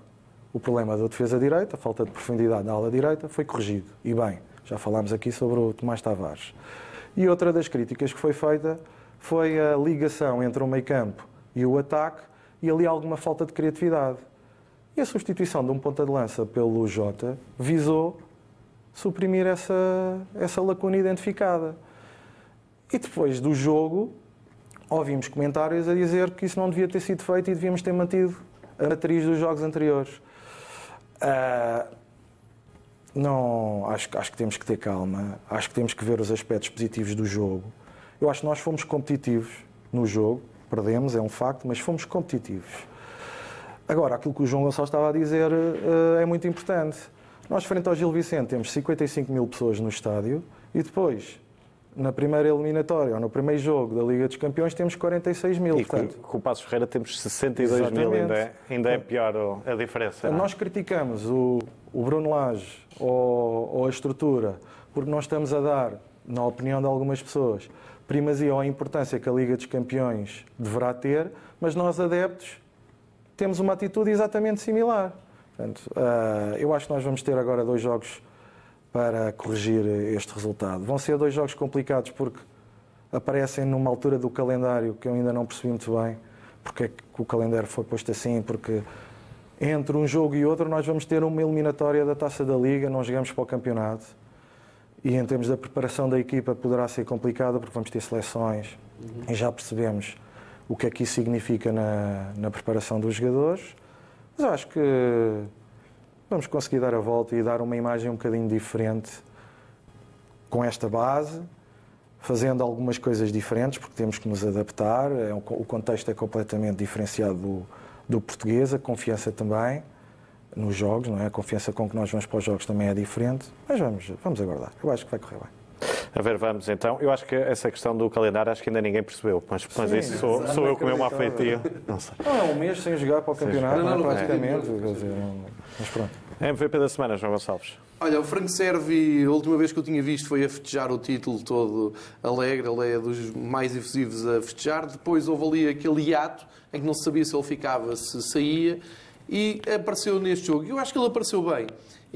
o problema da defesa direita, a falta de profundidade na ala direita, foi corrigido. E bem, já falámos aqui sobre o Tomás Tavares. E outra das críticas que foi feita foi a ligação entre o meio-campo e o ataque e ali alguma falta de criatividade. E a substituição de um ponta de lança pelo Jota visou suprimir essa, essa lacuna identificada. E depois do jogo, ouvimos comentários a dizer que isso não devia ter sido feito e devíamos ter mantido a matriz dos jogos anteriores. Uh, não, acho, acho que temos que ter calma, acho que temos que ver os aspectos positivos do jogo. Eu acho que nós fomos competitivos no jogo, perdemos, é um facto, mas fomos competitivos. Agora, aquilo que o João Gonçalves estava a dizer uh, é muito importante. Nós, frente ao Gil Vicente, temos 55 mil pessoas no estádio e depois na primeira eliminatória ou no primeiro jogo da Liga dos Campeões temos 46 mil. E portanto, com, o Passos Ferreira temos 62 exatamente. mil, ainda é, ainda é pior a diferença. Não? É? Nós criticamos o, o Bruno Lage ou, ou, a estrutura porque nós estamos a dar, na opinião de algumas pessoas, primazia ou a importância que a Liga dos Campeões deverá ter, mas nós adeptos temos uma atitude exatamente similar. Portanto, uh, eu acho que nós vamos ter agora dois jogos para corrigir este resultado. Vão ser dois jogos complicados porque aparecem numa altura do calendário que eu ainda não percebi muito bem porque é que o calendário foi posto assim, porque entre um jogo e outro nós vamos ter uma eliminatória da Taça da Liga, não jogamos para o campeonato. E em termos da preparação da equipa poderá ser complicado porque vamos ter seleções uhum. e já percebemos o que é que isso significa na, na preparação dos jogadores. Mas acho que vamos conseguir dar a volta e dar uma imagem um bocadinho diferente com esta base, fazendo algumas coisas diferentes, porque temos que nos adaptar. É o contexto é completamente diferenciado do, do português, a confiança também nos jogos, não é? A confiança com que nós vamos para os jogos também é diferente, mas vamos, vamos aguardar. Eu acho que vai correr bem. A ver, vamos então. Eu acho que essa questão do calendário acho que ainda ninguém percebeu, mas, mas Sim, isso sou, sou eu com o meu má feitio. Não sei. Não, é um mês sem jogar para o campeonato, não, não, não, praticamente. mas pronto. MVP da semana, João Gonçalves. Olha, o Frank Servi, a última vez que eu tinha visto foi a festejar o título todo alegre, ele é dos mais efusivos a festejar. Depois houve ali aquele hiato em que não se sabia se ele ficava, se saía, e apareceu neste jogo. Eu acho que ele apareceu bem.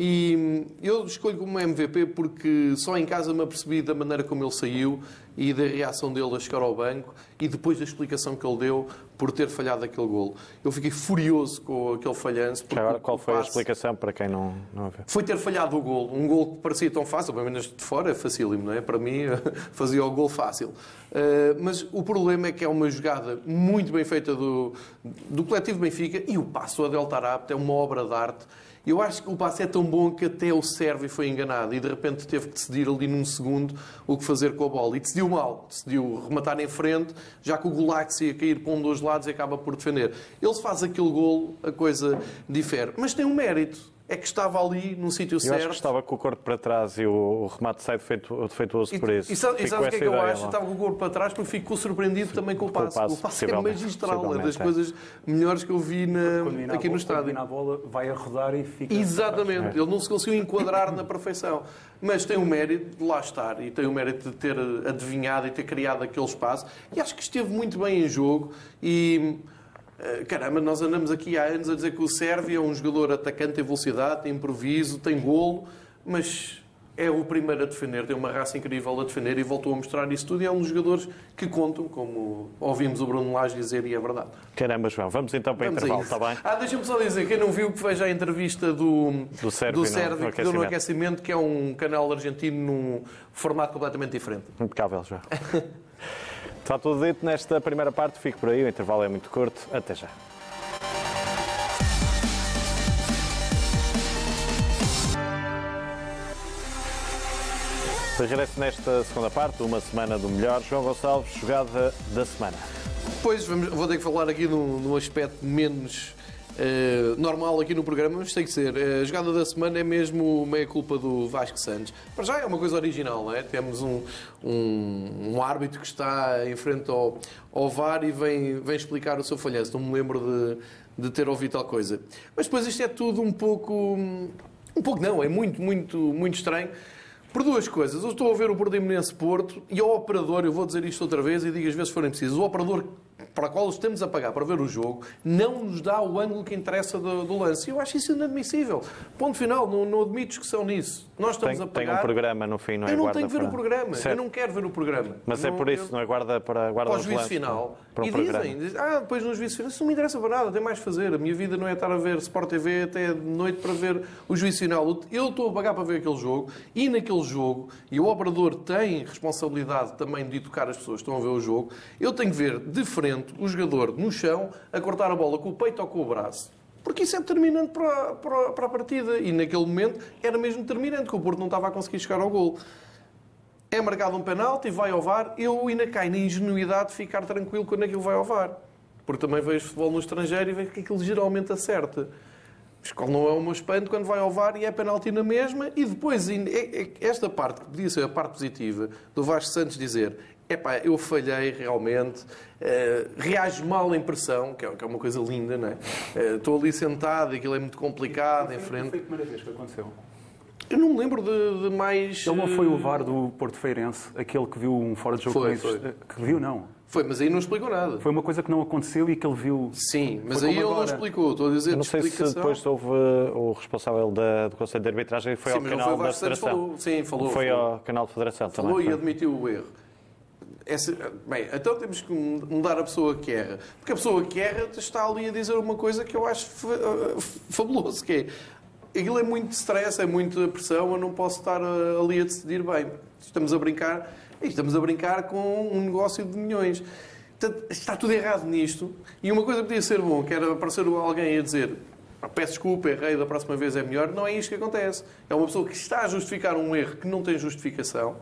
E eu escolho como MVP porque só em casa me apercebi da maneira como ele saiu e da reação dele a chegar ao banco e depois da explicação que ele deu por ter falhado aquele golo. Eu fiquei furioso com aquele falhanço. Agora, qual foi passe... a explicação para quem não, não viu? Foi ter falhado o golo. Um golo que parecia tão fácil, pelo menos de fora é facílimo, não é? Para mim, fazia o golo fácil. Uh, mas o problema é que é uma jogada muito bem feita do, do coletivo Benfica e o passo a Delta Arapt é uma obra de arte eu acho que o passe é tão bom que até o Sérvio foi enganado e de repente teve que decidir ali num segundo o que fazer com a bola. E decidiu mal. Decidiu rematar em frente, já que o Gulax ia cair para um dos lados e acaba por defender. Ele faz aquele golo, a coisa difere. Mas tem um mérito é que estava ali no sítio certo. Eu acho que estava com o corpo para trás e o, o remate sai defeito, defeituoso e, por isso. E, sabe, e sabe o que é que eu acho? Estava com o corpo para trás porque ficou surpreendido também com o passo. O passo, é magistral, é das é. coisas melhores que eu vi na, aqui no estádio. a bola, vai a rodar e fica. Exatamente, ele não se conseguiu enquadrar na perfeição. Mas tem o mérito de lá estar e tem o mérito de ter adivinhado e ter criado aquele espaço. E acho que esteve muito bem em jogo e caramba, nós andamos aqui há anos a dizer que o Sérvio é um jogador atacante, tem velocidade, tem improviso, tem golo, mas é o primeiro a defender, tem uma raça incrível a defender e voltou a mostrar isso tudo. E é um dos jogadores que contam, como ouvimos o Bruno Lage dizer, e é verdade. Caramba, João, vamos então para o intervalo, está bem? Ah, deixa-me só dizer, quem não viu, que veja a entrevista do, do Sérvio, do Sérvio no, que deu no aquecimento, que é um canal argentino num formato completamente diferente. Impecável, João. Está tudo dito nesta primeira parte. Fico por aí, o intervalo é muito curto. Até já. Regresso nesta segunda parte, uma semana do melhor. João Gonçalves, jogada da semana. Pois, vamos, vou ter que falar aqui num, num aspecto menos Uh, normal aqui no programa, mas tem que ser. Uh, a jogada da semana é mesmo meia culpa do Vasco Santos. Para já é uma coisa original, não é? Temos um, um, um árbitro que está em frente ao, ao VAR e vem, vem explicar o seu falhanço. Não me lembro de, de ter ouvido tal coisa. Mas depois isto é tudo um pouco. Um pouco não, é muito, muito, muito estranho. Por duas coisas. Eu estou a ver o Portimonense Porto e o operador, eu vou dizer isto outra vez e digo as vezes forem precisos, o operador para a qual estamos a pagar para ver o jogo, não nos dá o ângulo que interessa do, do lance. Eu acho isso inadmissível. Ponto final, não, não admito discussão nisso. Nós estamos Tem, a pagar... tem um programa no fim, não é? Eu não tenho que ver para... o programa. Certo. Eu não quero ver o programa. Mas é Não- por isso, eu- não é? Guarda para, guarda para o os juízo final. Para um e programa. dizem, dizem, ah, depois no juízo final, isso não me interessa para nada, tem mais a fazer. A minha vida não é estar a ver Sport TV até de noite para ver o juízo final. Eu estou a pagar para ver aquele jogo e naquele jogo, e o operador tem responsabilidade também de educar as pessoas que estão a ver o jogo, eu tenho que ver de frente o jogador no chão a cortar a bola com o peito ou com o braço. Porque isso é determinante para, para, para a partida. E naquele momento era mesmo determinante, que o Porto não estava a conseguir chegar ao gol. É marcado um penalti, vai ao VAR. Eu ainda caio na ingenuidade de ficar tranquilo quando aquilo vai ao VAR. Porque também vejo futebol no estrangeiro e vejo que aquilo geralmente acerta. Mas qual não é o meu espanto quando vai ao VAR e é penalti na mesma e depois é- é- esta parte, que podia ser a parte positiva, do Vasco Santos dizer epá, eu falhei realmente, eh, reage mal em pressão, que é, que é uma coisa linda, não é? Eh, Estou ali sentado, aquilo é muito complicado, em frente. Foi a primeira vez que aconteceu. Eu não me lembro de, de mais... Ele não foi eh, o VAR do Porto Feirense, aquele que viu um fora de jogo Foi, foi. Que viu, não. Foi, mas aí não explicou nada. Foi uma coisa que não aconteceu e que ele viu. Sim, mas aí ele não explicou. Estou a dizer Eu não sei se explicação. depois houve uh, o responsável da- do Conselho de Arbitragem foi Sim, ao canal foi da Federação. falou. Sim, falou. Foi falou. ao canal da Federação Falou também. e foi. admitiu o erro. Essa- bem, então temos que mudar a pessoa que erra. Porque a pessoa que erra está ali a dizer uma coisa que eu acho uh, fabuloso, que é aquilo é muito stress, é muita pressão, eu não posso estar uh, ali a decidir bem. Estamos a brincar, estamos a brincar com um negócio de milhões. Está tudo errado nisto. E uma coisa podia ser bom, que era aparecer alguém a dizer "Ah, peço desculpa, errei, da próxima vez é melhor. Não é isto que acontece. É uma pessoa que está a justificar um erro que não tem justificação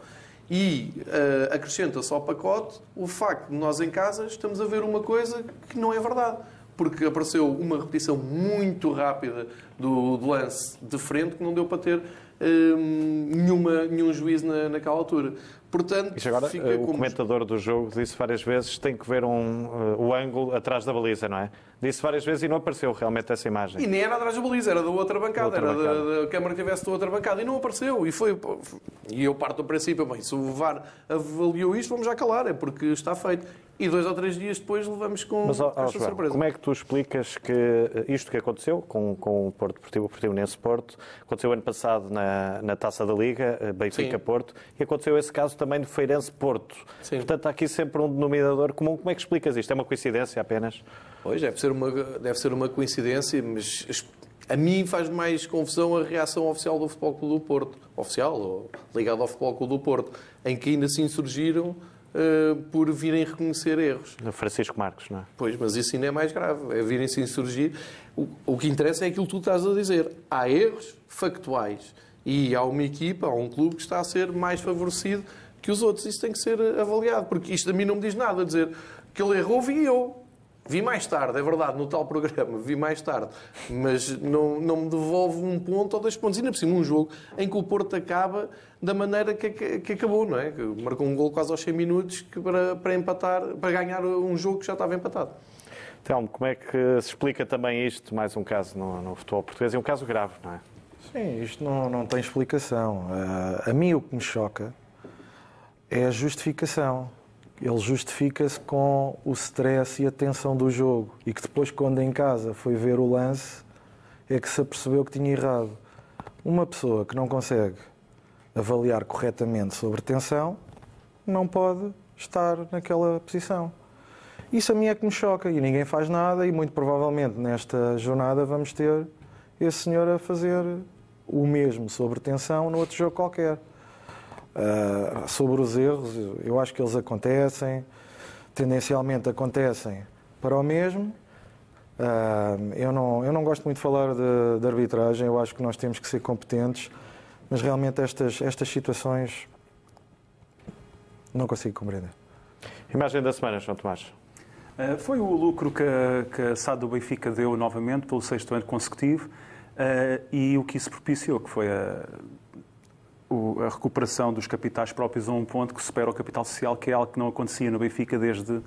e eh, acrescenta-se ao pacote o facto de nós em casa estamos a ver uma coisa que não é verdade. Porque apareceu uma repetição muito rápida do, do lance de frente que não deu para ter eh, nenhuma, nenhum juízo na, naquela altura. Portanto, Isto agora, uh, o como- comentador do jogo disse várias vezes tem que ver um, uh, o ângulo atrás da baliza, não é? Disse várias vezes e não apareceu realmente essa imagem. E nem era atrás da baliza, era da outra bancada, Da outra era da- bancada. Da, câmara que tivesse da outra bancada. E não apareceu. E, foi, e eu parto do princípio, bem, se o VAR avaliou isto, vamos já calar, é porque está feito. E dois ou três dias depois levamos com Mas, ó, esta João, surpresa. como é que tu explicas que uh, isto que aconteceu com, com o Porto Deportivo, o Portimonense Porto, aconteceu ano passado na, na Taça da Liga, uh, Benfica-Porto, e aconteceu esse caso também do Feirense-Porto. Sim. Portanto, há aqui sempre um denominador comum. Como é que explicas isto? É uma coincidência apenas? Pois, deve ser, uma, deve ser uma coincidência, mas as- a mim faz mais confusão a reação oficial do Futebol Clube do Porto. Oficial, ou ligado ao Futebol Clube do Porto, em que ainda assim surgiram eh, por virem reconhecer erros. Francisco Marcos, não é? Pois, mas isso ainda é mais grave. É virem-se insurgir. O, o que interessa é aquilo que tu estás a dizer. Há erros factuais. E há uma equipa, há um clube que está a ser mais favorecido que os outros. Isso tem que ser avaliado. Porque isto a mim não me diz nada. Dizer que ele errou, vi eu. Vi mais tarde, é verdade, no tal programa, vi mais tarde. Mas não, não me devolve um ponto ou dois pontos. E ainda por cima, um jogo em que o Porto acaba da maneira que, que, que acabou, não é? Que marcou um gol quase aos 100 minutos que para, para empatar, para ganhar um jogo que já estava empatado. Telmo, como é que se explica também isto, mais um caso no, no futebol português, e um caso grave, não é? Sim, isto não, não tem explicação. Ah, a mim o que me choca é a justificação. Ele justifica-se com o stress e a tensão do jogo. E que depois, quando em casa foi ver o lance, é que se apercebeu que tinha errado. Uma pessoa que não consegue avaliar corretamente sobre tensão não pode estar naquela posição. Isso a mim é que me choca e ninguém faz nada e muito provavelmente nesta jornada vamos ter esse senhor a fazer o mesmo sobre tensão no outro jogo qualquer. Ah, sobre os erros, eu acho que eles acontecem, tendencialmente acontecem para o mesmo. Ah, eu, não, eu não gosto muito de falar de, de arbitragem, eu acho que nós temos que ser competentes, mas realmente estas, estas situações não consigo compreender. Imagem da semana, João Tomás. Uh, Foi o lucro que a, que a SAD do Benfica deu novamente pelo sexto ano consecutivo uh, e o que isso propiciou, que foi a, o- a recuperação dos capitais próprios a um ponto que supera o capital social, que é algo que não acontecia no Benfica desde,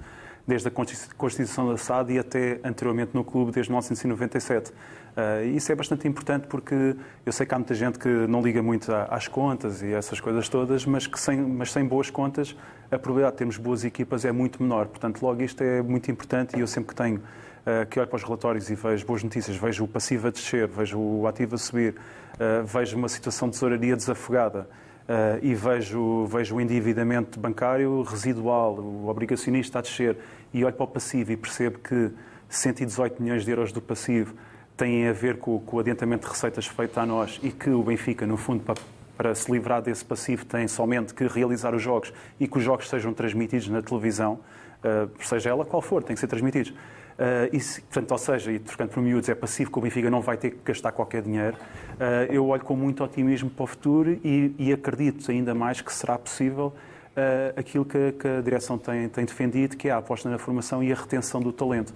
desde a Constituição da SAD e até anteriormente no clube, desde 1997. Uh, isso é bastante importante porque eu sei que há muita gente que não liga muito às contas e essas coisas todas, mas que sem, mas sem boas contas a probabilidade de termos boas equipas é muito menor. Portanto, logo isto é muito importante e eu sempre que tenho que olho para os relatórios e vejo boas notícias, vejo o passivo a descer, vejo o ativo a subir, uh, vejo uma situação de tesouraria desafogada, Uh, e vejo, vejo o endividamento bancário residual, o obrigacionista a descer, e olho para o passivo e percebo que 118 milhões de euros do passivo têm a ver com, com o adiantamento de receitas feito a nós e que o Benfica, no fundo, para, para se livrar desse passivo, tem somente que realizar os jogos e que os jogos sejam transmitidos na televisão, seja ela qual for, tem que ser transmitidos. Uh, portanto, ou seja, e trocando por miúdos, é passivo que o Benfica não vai ter que gastar qualquer dinheiro. Uh, eu olho com muito otimismo para o futuro e, e acredito ainda mais que será possível uh, aquilo que, que, a direção tem, tem defendido, que é a aposta na formação e a retenção do talento.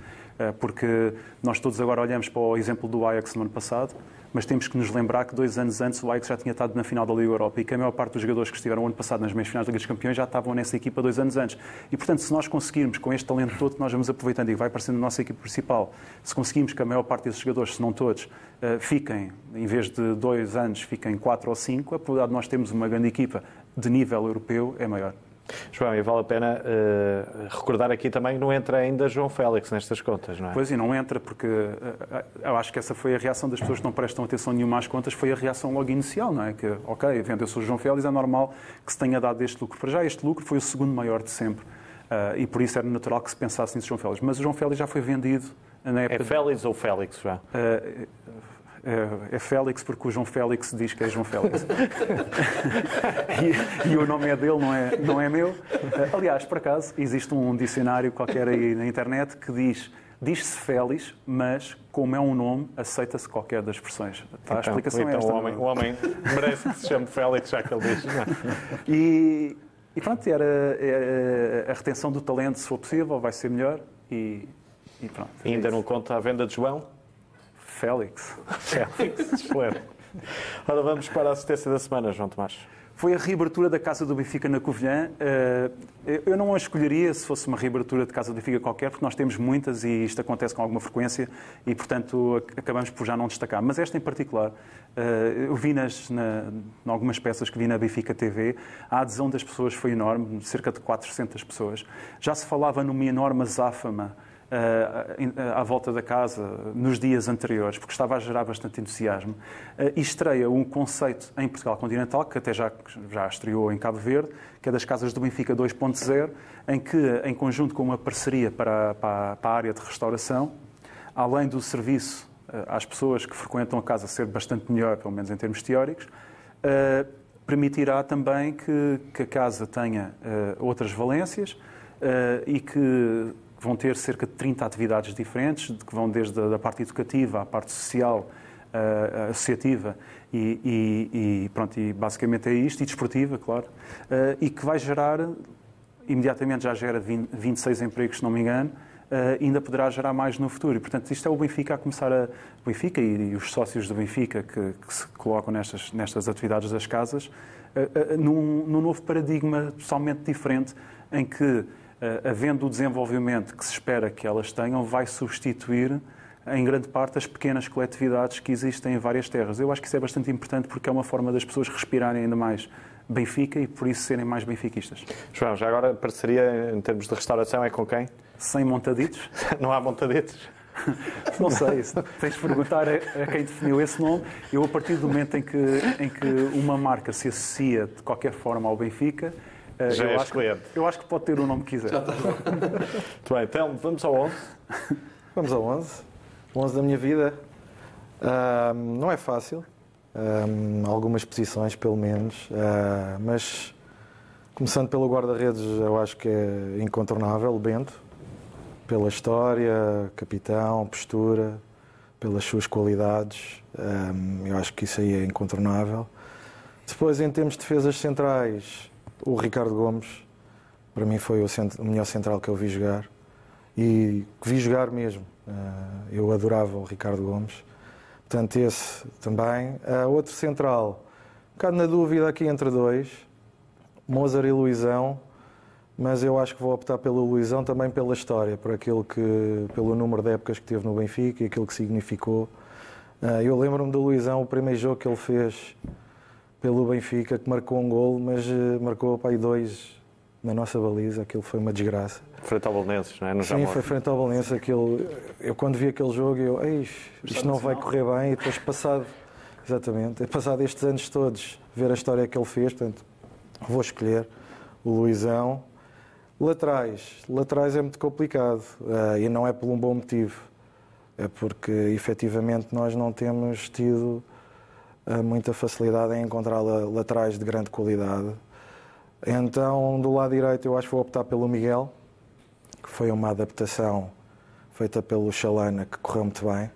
Porque nós todos agora olhamos para o exemplo do Ajax no ano passado, mas temos que nos lembrar que dois anos antes o Ajax já tinha estado na final da Liga Europa e que a maior parte dos jogadores que estiveram no ano passado nas meias finais da Liga dos Campeões já estavam nessa equipa dois anos antes. E, portanto, se nós conseguirmos, com este talento todo que nós vamos aproveitando e que vai aparecendo na nossa equipa principal, se conseguimos que a maior parte desses jogadores, se não todos, eh, fiquem, em vez de dois anos, fiquem quatro ou cinco, a probabilidade de nós termos uma grande equipa de nível europeu é maior. João, e vale a pena uh, recordar aqui também que não entra ainda João Félix nestas contas, não é? Pois, e não entra, porque uh, eu acho que essa foi a reação das pessoas que não prestam atenção nenhuma às contas, foi a reação logo inicial, não é? Que, ok, vendeu-se o João Félix, é normal que se tenha dado este lucro. Para já, este lucro foi o segundo maior de sempre. Uh, e por isso era natural que se pensasse nisso João Félix. Mas o João Félix já foi vendido na época... É Félix de... ou Félix, João? é, é Félix porque o João Félix diz que é João Félix. e, e, o nome é dele, não é, não é meu. Aliás, por acaso, existe um dicionário qualquer aí na internet que diz diz-se Félix, mas como é um nome, aceita-se qualquer das expressões. Tá, a então, explicação é então, é esta. O homem, o homem merece que se chame Félix, já que ele diz. E, e pronto, era, era, a retenção do talento, se for possível, vai ser melhor. E, e pronto. E ainda é não conta a venda de João? Félix. Félix, excelente. Ora, vamos para a assistência da semana, João Tomás. Foi a reabertura da Casa do Benfica na Covilhã. Eh, eu não a escolheria se fosse uma reabertura de Casa do Benfica qualquer, porque nós temos muitas e isto acontece com alguma frequência e, portanto, acabamos por já não destacar. Mas esta em particular, eh, eu vi nas, na, em algumas peças que vi na Benfica TV, a adesão das pessoas foi enorme, cerca de 400 pessoas. Já se falava numa enorme azáfama à volta da casa nos dias anteriores, porque estava a gerar bastante entusiasmo, eh, e estreia um conceito em Portugal continental, que até já, já estreou em Cabo Verde, que é das Casas do Benfica 2.0, em que, em conjunto com uma parceria para, para, para a área de restauração, além do serviço eh, às pessoas que frequentam a casa ser bastante melhor, pelo menos em termos teóricos, permitirá também que, que a casa tenha outras valências e que vão ter cerca de 30 atividades diferentes, que vão desde a parte educativa à parte social, uh, associativa e, e, e, pronto, e basicamente é isto, e desportiva, claro, uh, e que vai gerar, imediatamente já gera 20, 26 empregos, se não me engano, Uh, ainda poderá gerar mais no futuro. E, portanto, isto é o Benfica a começar a. O Benfica e, e os sócios do Benfica que, que, se colocam nestas, nestas atividades das casas, uh, uh, num, num novo paradigma totalmente diferente, em que havendo o desenvolvimento que se espera que elas tenham, vai substituir em grande parte as pequenas coletividades que existem em várias terras. Eu acho que isso é bastante importante porque é uma forma das pessoas respirarem ainda mais Benfica e por isso serem mais benfiquistas. João, já agora parceria em termos de restauração é com quem? Sem montaditos. Não há montaditos? Não sei, tens de perguntar a, quem definiu esse nome. Eu, a partir do momento em que, em que uma marca se associa de qualquer forma ao Benfica, eh, Já eu és acho cliente. Que, eu acho que pode ter o nome que quiser. Já está. Muito bem, então vamos ao 11. Vamos ao 11. O 11 da minha vida. Um, não é fácil. Um, algumas posições, pelo menos. Uh, mas, começando pelo guarda-redes, eu acho que é incontornável, o Bento. Pela história, capitão, postura, pelas suas qualidades. Um, eu acho que isso aí é incontornável. Depois, em termos de defesas centrais, o Ricardo Gomes, para mim, foi o, o melhor central que eu vi jogar. E que vi jogar mesmo. Uh, eu adorava o Ricardo Gomes. Portanto, esse também. Uh, outro central, um bocado na dúvida aqui entre dois, Mozart e Luizão. mas eu acho que vou optar pelo Luizão também pela história, por aquilo que, pelo número de épocas que teve no Benfica e aquilo que significou. Uh, eu lembro-me do Luizão, o primeiro jogo que ele fez pelo Benfica, que marcou um gol, mas uh, marcou para aí dois na nossa baliza, aquilo foi uma desgraça. Frente ao Belenenses, não é? No Sim, Jamor. foi frente ao Belenenses. Aquele, eu quando vi aquele jogo, eu, isto não vai correr bem. E depois passado, exatamente, passado estes anos todos, ver a história que ele fez, portanto, vou escolher o Luizão. Laterais. Laterais é muito complicado uh, e não é por um bom motivo. É porque, efetivamente, nós não temos tido muita facilidade em encontrar laterais de grande qualidade. Então, do lado direito, eu acho que vou optar pelo Miguel, que foi uma adaptação feita pelo Chalana, que correu muito bem.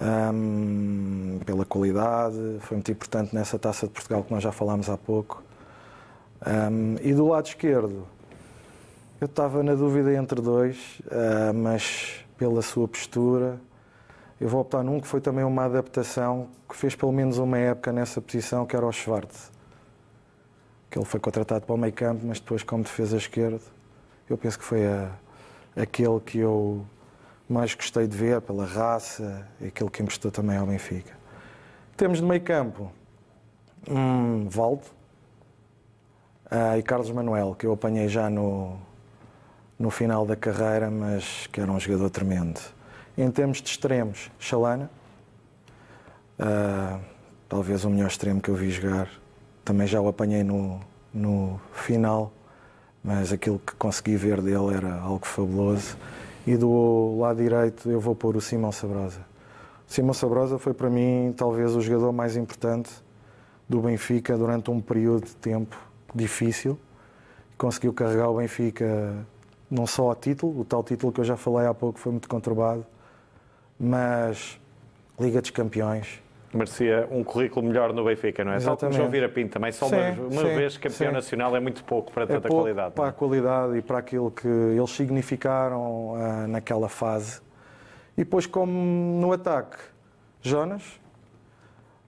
Um, pela qualidade, foi muito importante nessa taça de Portugal que nós já falámos há pouco. Um, e do lado esquerdo, eu estava na dúvida entre dois, uh, mas pela sua postura, eu vou optar num que foi também uma adaptação que fez pelo menos uma época nessa posição, que era o Schwartz que ele foi contratado para o meio campo, mas depois como defesa esquerdo, eu penso que foi a, aquele que eu mais gostei de ver pela raça e aquele que emprestou também ao Benfica. Temos de meio campo um Valdo uh, e Carlos Manuel, que eu apanhei já no, no final da carreira, mas que era um jogador tremendo. Em termos de extremos, Chalana, uh, talvez o melhor extremo que eu vi jogar também já o apanhei no, no final, mas aquilo que consegui ver dele era algo fabuloso. E do lado direito eu vou pôr o Simão Sabrosa. O Simão Sabrosa foi para mim talvez o jogador mais importante do Benfica durante um período de tempo difícil. Conseguiu carregar o Benfica não só ao título, o tal título que eu já falei há pouco foi muito conturbado, mas Liga dos Campeões, merecia um currículo melhor no Benfica, não é? Exatamente. Tal como João Vira Pinto também, só sim, uma, uma sim, vez campeão sim. nacional é muito pouco para é tanta pouco qualidade. Para não? a qualidade e para aquilo que eles significaram uh, naquela fase. E depois, como no ataque, Jonas,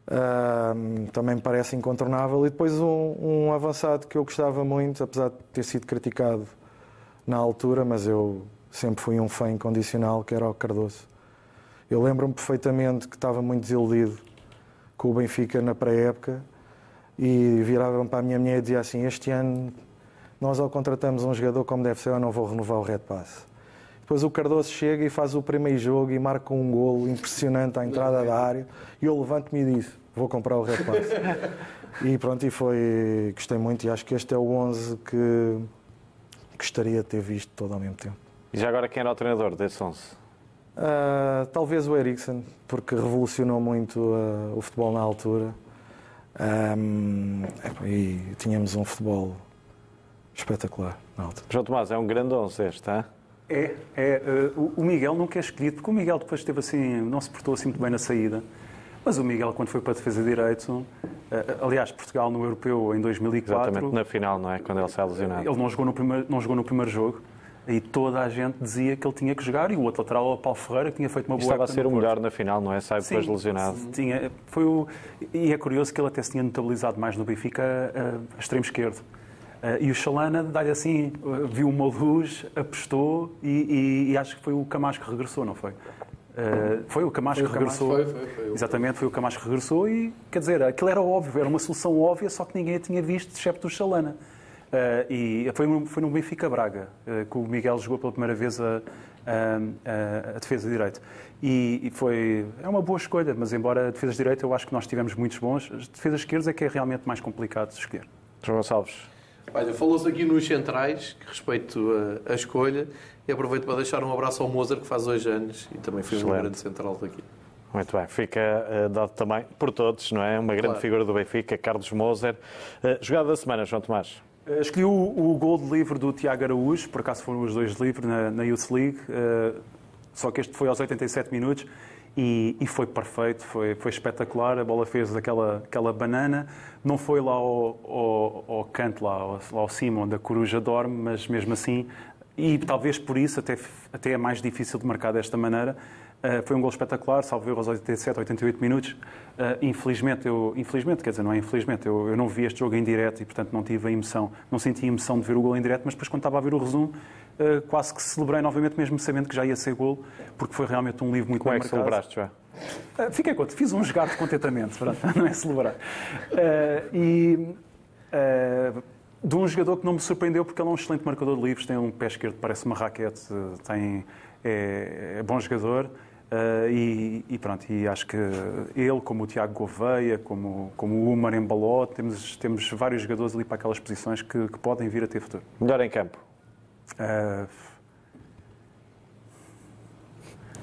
uh, também me parece incontornável. E depois um, um avançado que eu gostava muito, apesar de ter sido criticado na altura, mas eu sempre fui um fã incondicional, que era o Cardoso. Eu lembro-me perfeitamente que estava muito desiludido com o Benfica na pré-época e viravam para a minha mulher e diziam assim: Este ano nós, ao contratamos um jogador como deve ser, eu não vou renovar o Red Pass. Depois o Cardoso chega e faz o primeiro jogo e marca um golo impressionante à entrada da área. E eu levanto-me e disse: Vou comprar o Red Pass. e pronto, e foi. Gostei muito e acho que este é o 11 que gostaria de ter visto todo ao mesmo tempo. E já agora quem era o treinador desse 11? Uh, talvez o Eriksen, porque revolucionou muito uh, o futebol na altura. Um, e tínhamos um futebol espetacular na altura. João Tomás, é um grande 11 este, tá? É, é uh, o Miguel nunca é escolhido, porque o Miguel depois esteve assim, não se portou assim muito bem na saída. Mas o Miguel, quando foi para a defesa de direito, aliás, Portugal no Europeu em 2004. Exatamente, na final, não é? Quando ele se lesionado. Ele não jogou no primeiro, não jogou no primeiro jogo e toda a gente dizia que ele tinha que jogar e o outro lateral, o Paulo Ferreira, que tinha feito uma boa Estava a ser o melhor na final, não é? Sai depois lesionado. Tinha, foi o, e é curioso que ele até se tinha notabilizado mais no Benfica a, a extremo esquerdo. Uh, e o Chalana dá-lhe assim, viu uma luz, apostou e, e, e, acho que foi o Camacho que regressou, não foi? Uh, foi o Camacho que regressou. Foi, foi, foi, Exatamente, foi o Camacho que regressou e, quer dizer, aquilo era óbvio, era uma solução óbvia, só que ninguém a tinha visto, excepto o Chalana. Uh, e foi, foi no Benfica Braga uh, que o Miguel jogou pela primeira vez a, a, a, defesa de direito. E, e, foi é uma boa escolha, mas embora a defesa de direito eu acho que nós tivemos muitos bons, as defesas esquerdas é que é realmente mais complicado de escolher. João Gonçalves. Olha, falou-se aqui nos centrais, que respeito a, a, escolha, e aproveito para deixar um abraço ao Mozart, que faz dois anos e também foi Excelente. um grande central daqui. Muito bem, fica uh, dado também por todos, não é? Uma grande claro. figura do Benfica, Carlos Moser. Uh, jogada da semana, João Tomás. Eh, escolhi o, o gol de livre do Tiago Araújo, por acaso foram os dois de na, na Youth League, uh, só que este foi aos 87 minutos e, e, foi perfeito, foi, foi espetacular. A bola fez aquela, aquela banana, não foi lá ao, ao, ao canto, lá ao, lá ao cima, onde a coruja dorme, mas mesmo assim e talvez por isso até, até é mais difícil de marcar desta maneira. Uh, foi um gol espetacular, salvo aos 87, 88 minutos. Uh, infelizmente, eu, infelizmente, quer dizer, não é infelizmente, eu, eu não vi este jogo em direto e, portanto, não tive a emoção, não senti a emoção de ver o gol em direto, mas depois, quando estava a ver o resumo, uh, quase que celebrei novamente, mesmo sabendo que já ia ser gol, porque foi realmente um livro muito Como bem é que marcado. celebraste, já? Fiquei contente, fiz um jogar de contentamento, não é celebrar. E de um jogador que não me surpreendeu porque ele é um excelente marcador de livros, tem um pé esquerdo, parece uma raquete, tem, é, é bom jogador. E, e, pronto, e acho que ele, como o Tiago Gouveia, como, como o Umar Embaló, temos, temos vários jogadores ali para aquelas posições que, que podem vir a ter futuro. Melhor em campo?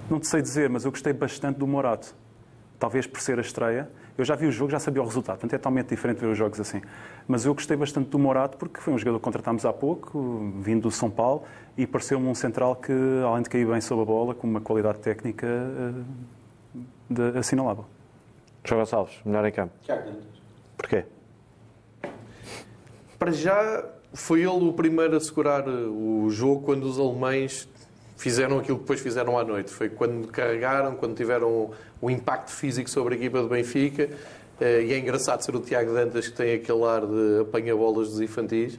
Não te sei dizer, mas eu gostei bastante do Morato. Talvez por ser a estreia. Eu já vi o jogo, já sabia o resultado, portanto é totalmente diferente ver os jogos assim. Mas eu gostei bastante do Morato porque foi um jogador que contratámos há pouco, vindo do São Paulo, e pareceu-me um central que, além de cair bem sob a bola, com uma qualidade técnica uh, de, assinalável. João Gonçalves, melhor em campo? Tiago Dantas. Porquê? Para já, foi ele o primeiro a segurar o jogo quando os alemães fizeram aquilo que depois fizeram à noite. Foi quando carregaram, quando tiveram o impacto físico sobre a equipa do Benfica. E é engraçado ser o Tiago Dantas que tem aquele ar de apanha-bolas dos infantis.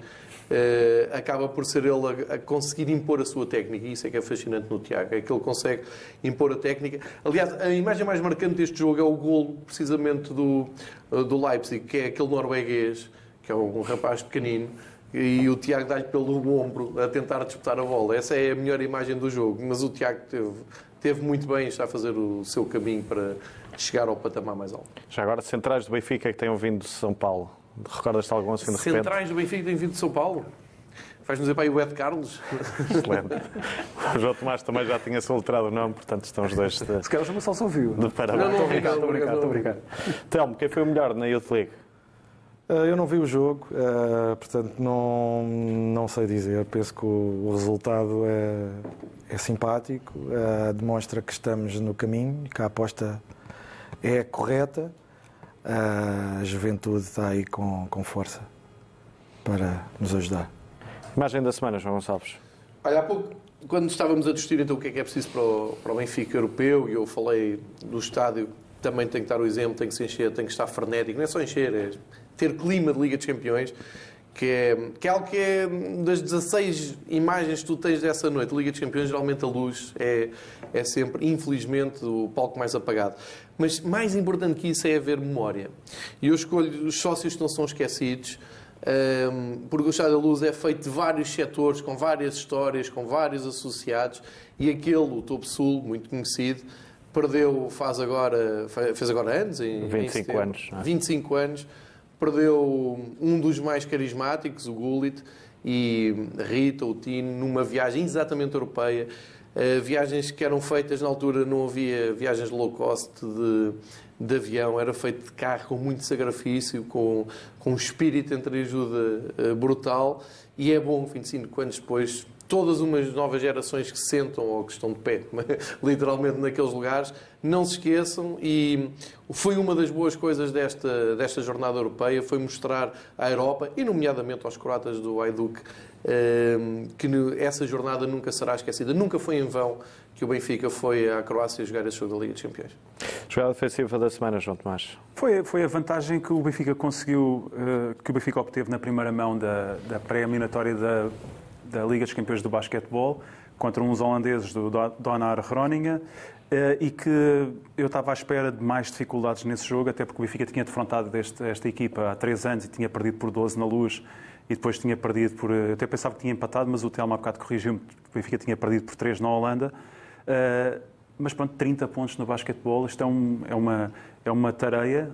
Acaba por ser ele a, conseguir impor a sua técnica. E isso é que é fascinante no Tiago, é que ele consegue impor a técnica. Aliás, a imagem mais marcante deste jogo é o golo, precisamente, do, do Leipzig, que é aquele norueguês, que é um rapaz pequenino, e o Tiago dá-lhe pelo ombro a tentar disputar a bola. Essa é a melhor imagem do jogo. Mas o Tiago teve, teve muito bem, está a fazer o seu caminho para chegar ao patamar mais alto. Já agora, centrais do Benfica que tenham vindo de São Paulo. Recordas-te algum assim de repente? Centrais do Benfica têm vindo de São Paulo? Vais-nos dizer para aí o Ed Carlos? Excelente. O João Tomás também já tinha soltrado o nome, portanto estão os dois de, Se calhar o só se ouviu. de parabéns. Não, não, Estou estou a brincar. Telmo, quem foi o melhor na Youth League? Uh, Eu não vi o jogo, uh, portanto não, não sei dizer. Penso que o, resultado é, é simpático, uh, demonstra que estamos no caminho, que a aposta é correta. A juventude está aí com, com força para nos ajudar. Imagem da semana, João Gonçalves. Olha, há pouco, quando estávamos a discutir então o que é que é preciso para o, para o Benfica europeu, e eu falei do estádio, também tem que dar o exemplo, tem que se encher, tem que estar frenético, não é só encher, é ter clima de Liga dos Campeões, que é, que é algo que é das 16 imagens que tu tens dessa noite, Liga dos Campeões, geralmente a luz é, é sempre, infelizmente, o palco mais apagado. Mas mais importante que isso é haver memória. E eu escolho os sócios que não são esquecidos, um, porque o Estado da Luz é feito de vários setores, com várias histórias, com vários associados, e aquele, o Topo Sul, muito conhecido, perdeu, faz agora, fez agora anos, em 25 em anos. Não é? 25 anos, perdeu um dos mais carismáticos, o Gullit, e Rita, o Tino, numa viagem exatamente europeia. Uh, viagens que eram feitas na altura, não havia viagens low cost de, de avião, era feito de carro com muito sacrifício, com, com um espírito entre ajuda uh, brutal. E é bom, 25 anos depois, todas umas novas gerações que se sentam ou que estão de pé, literalmente naqueles lugares, não se esqueçam e foi uma das boas coisas desta, desta jornada europeia, foi mostrar à Europa, e nomeadamente aos croatas do Hajduk, que essa jornada nunca será esquecida. Nunca foi em vão que o Benfica foi à Croácia jogar esse jogo da Liga dos Campeões. Jogada defensiva da semana, João Tomás. Foi, foi a vantagem que o Benfica conseguiu, uh, que o Benfica obteve na primeira mão da, da pré-eliminatória da, da Liga dos Campeões do Basquetebol contra uns holandeses do Donar Groningen uh, e que eu estava à espera de mais dificuldades nesse jogo, até porque o Benfica tinha defrontado deste, esta equipa há três anos e tinha perdido por 12 na luz e depois tinha perdido por. Eu até pensava que tinha empatado, mas o Telmo há bocado corrigiu-me. O Benfica tinha perdido por 3 na Holanda. Uh, mas pronto, 30 pontos no basquetebol, isto é, um, é, uma, é uma tareia,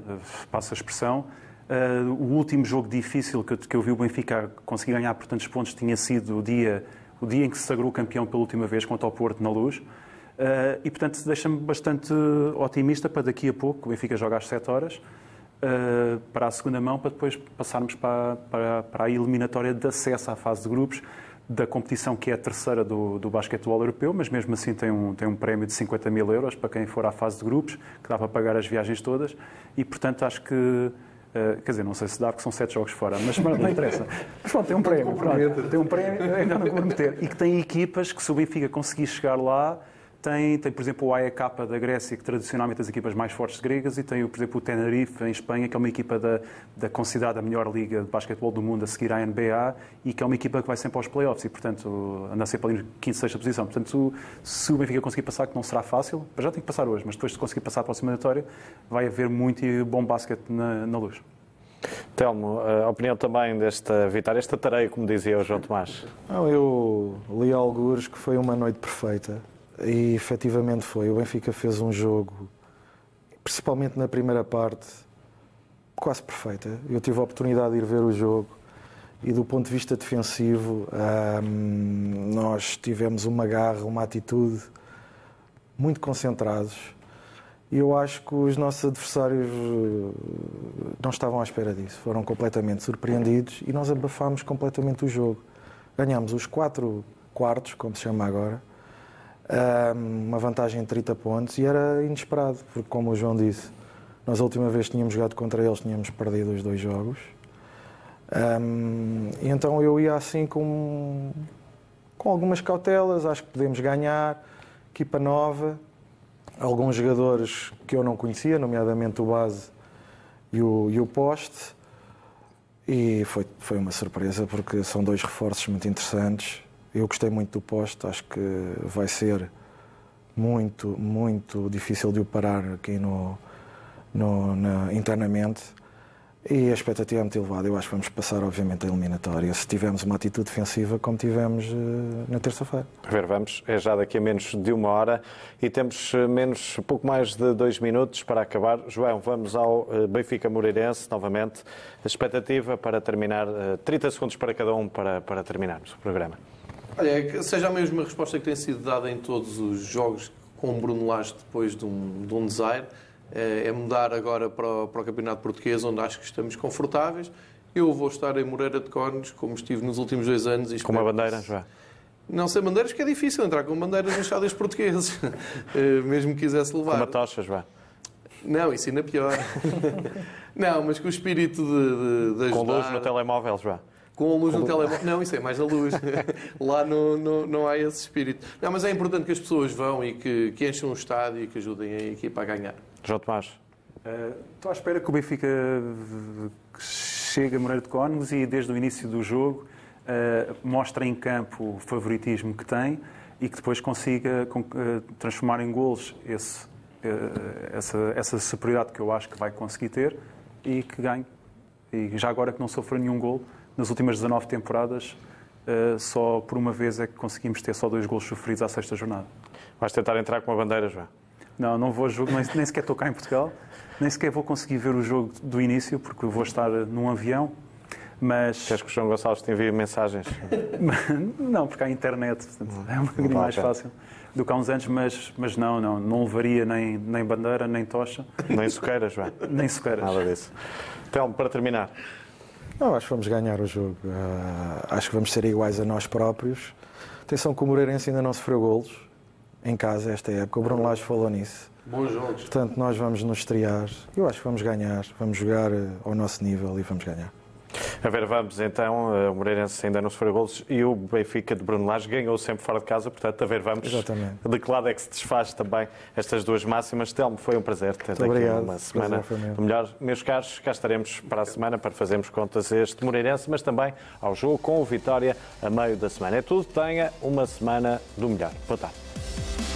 passa a expressão. Uh, o último jogo difícil que eu, que eu vi o Benfica conseguir ganhar por tantos pontos tinha sido o dia, o dia em que se sagrou campeão pela última vez contra o Porto na Luz. Uh, e, portanto, deixa-me bastante otimista para daqui a pouco. O Benfica joga às 7 horas uh, para a segunda mão, para depois passarmos para, para, para, a eliminatória de acesso à fase de grupos da competição que é a terceira do, do basquetebol europeu, mas mesmo assim tem um, tem um prémio de 50 mil euros para quem for à fase de grupos, que dá para pagar as viagens todas. E, portanto, acho que Uh, quer dizer, não sei se dá, porque são sete jogos fora, mas, mas não interessa. Mas pronto, tem um prémio. Pronto, tem um prémio, ainda não comprometer. E que tem equipas que, se o Benfica conseguir chegar lá, tem, tem, por exemplo, o AEK da Grécia, que tradicionalmente é as equipas mais fortes gregas, e tem, por exemplo, o Tenerife, em Espanha, que é uma equipa da, da considerada a melhor liga de basquetebol do mundo a seguir à NBA, e que é uma equipa que vai sempre aos playoffs, e, portanto, anda sempre ali em quinta, sexta posição. Portanto, se o Benfica conseguir passar, que não será fácil, já tem que passar hoje, mas depois de conseguir passar para a próxima vitória, vai haver muito bom basquete na, na luz. Telmo, a opinião também desta vitória, esta tarefa, como dizia o João Tomás? Não, eu li alguns que foi uma noite perfeita e efetivamente foi. O Benfica fez um jogo, principalmente na primeira parte, quase perfeita. Eu tive a oportunidade de ir ver o jogo e do ponto de vista defensivo, hum, nós tivemos uma garra, uma atitude muito concentrados. E eu acho que os nossos adversários eh, não estavam à espera disso. Foram completamente surpreendidos e nós abafámos completamente o jogo. Ganhámos os quatro quartos, como se chama agora, uma vantagem de 30 pontos e era inesperado, porque, como o João disse, nós a última vez que tínhamos jogado contra eles tínhamos perdido os dois jogos. Um, e então eu ia assim com, com algumas cautelas, acho que podemos ganhar, equipa nova, alguns jogadores que eu não conhecia, nomeadamente o base e o, e o poste, e foi, foi uma surpresa porque são dois reforços muito interessantes eu gostei muito do posto, acho que vai ser muito, muito difícil de o parar aqui no, no na, internamente. E a expectativa é muito elevada. Eu acho que vamos passar, obviamente, a eliminatória, se tivermos uma atitude defensiva como tivemos uh, na terça-feira. Ver, vamos. É já daqui a menos de uma hora e temos eh, menos, pouco mais de dois minutos para acabar. João, vamos ao uh, Benfica Moreirense novamente. A expectativa para terminar, uh, 30 segundos para cada um para, para terminarmos o programa. Olha, é seja a mesma resposta que tem sido dada em todos os jogos com o Bruno Lage depois de um, de um desaire, é, é mudar agora para o, para o Campeonato Português, onde acho que estamos confortáveis. Eu vou estar em Moreira de Cónegos, como estive nos últimos dois anos. E com uma bandeira, já? Não sei bandeiras, que é difícil entrar com bandeiras nos estádios portugueses, eh, mesmo que quisesse levar. Uma tocha, João? Não, isso ainda é pior. não, mas com o espírito de, de, de ajudar... Com luz no telemóvel, João? Com a luz no telemóvel. Não, isso é mais a luz. Lá no, no, não há esse espírito. Não, mas é importante que as pessoas vão e que, que encham o estádio e que ajudem a equipa a ganhar. João Tomás. Uh, estou à espera que o Benfica chegue a Moreira de Cónegos e desde o início do jogo uh, mostre em campo o favoritismo que tem e que depois consiga uh, transformar em golos esse, essa, essa superioridade que eu acho que vai conseguir ter e que ganhe. E já agora que não sofreu nenhum gol, nas últimas 19 temporadas, uh, só por uma vez é que conseguimos ter só dois gols sofridos à sexta jornada. Vais tentar entrar com uma bandeira, João? Não, não vou jogo, nem, nem sequer estou cá em Portugal, nem sequer vou conseguir ver o jogo do início, porque vou estar num avião. Mas... Queres que o João Gonçalves te envie mensagens? não, porque há internet, portanto, é um bocadinho mais fácil do que há uns anos, mas, mas não, não, não levaria nem, nem bandeira, nem tocha. Nem suqueiras, João? Nem suqueiras. Nada disso. Telmo, para terminar, não, acho que vamos ganhar o jogo. Uh, acho que vamos ser iguais a nós próprios. Atenção que o Moreirense ainda não sofreu golos em casa esta época. O Bruno Lage falou nisso. Bons jogos. Portanto, nós vamos nos estrear. Eu acho que vamos ganhar. Vamos jogar ah, ao nosso nível e vamos ganhar. A ver, vamos então. O Moreirense ainda não sofreu golos e o Benfica de Bruno Lage ganhou sempre fora de casa. Portanto, a ver, vamos. Exatamente. De que lado é que se desfaz também estas duas máximas? Telmo, foi um prazer ter aqui obrigado. uma semana do melhor. Meus caros, cá estaremos para a semana para fazermos contas a este Moreirense, mas também ao jogo com o Vitória a meio da semana. É tudo. Tenha uma semana do melhor. Boa tarde.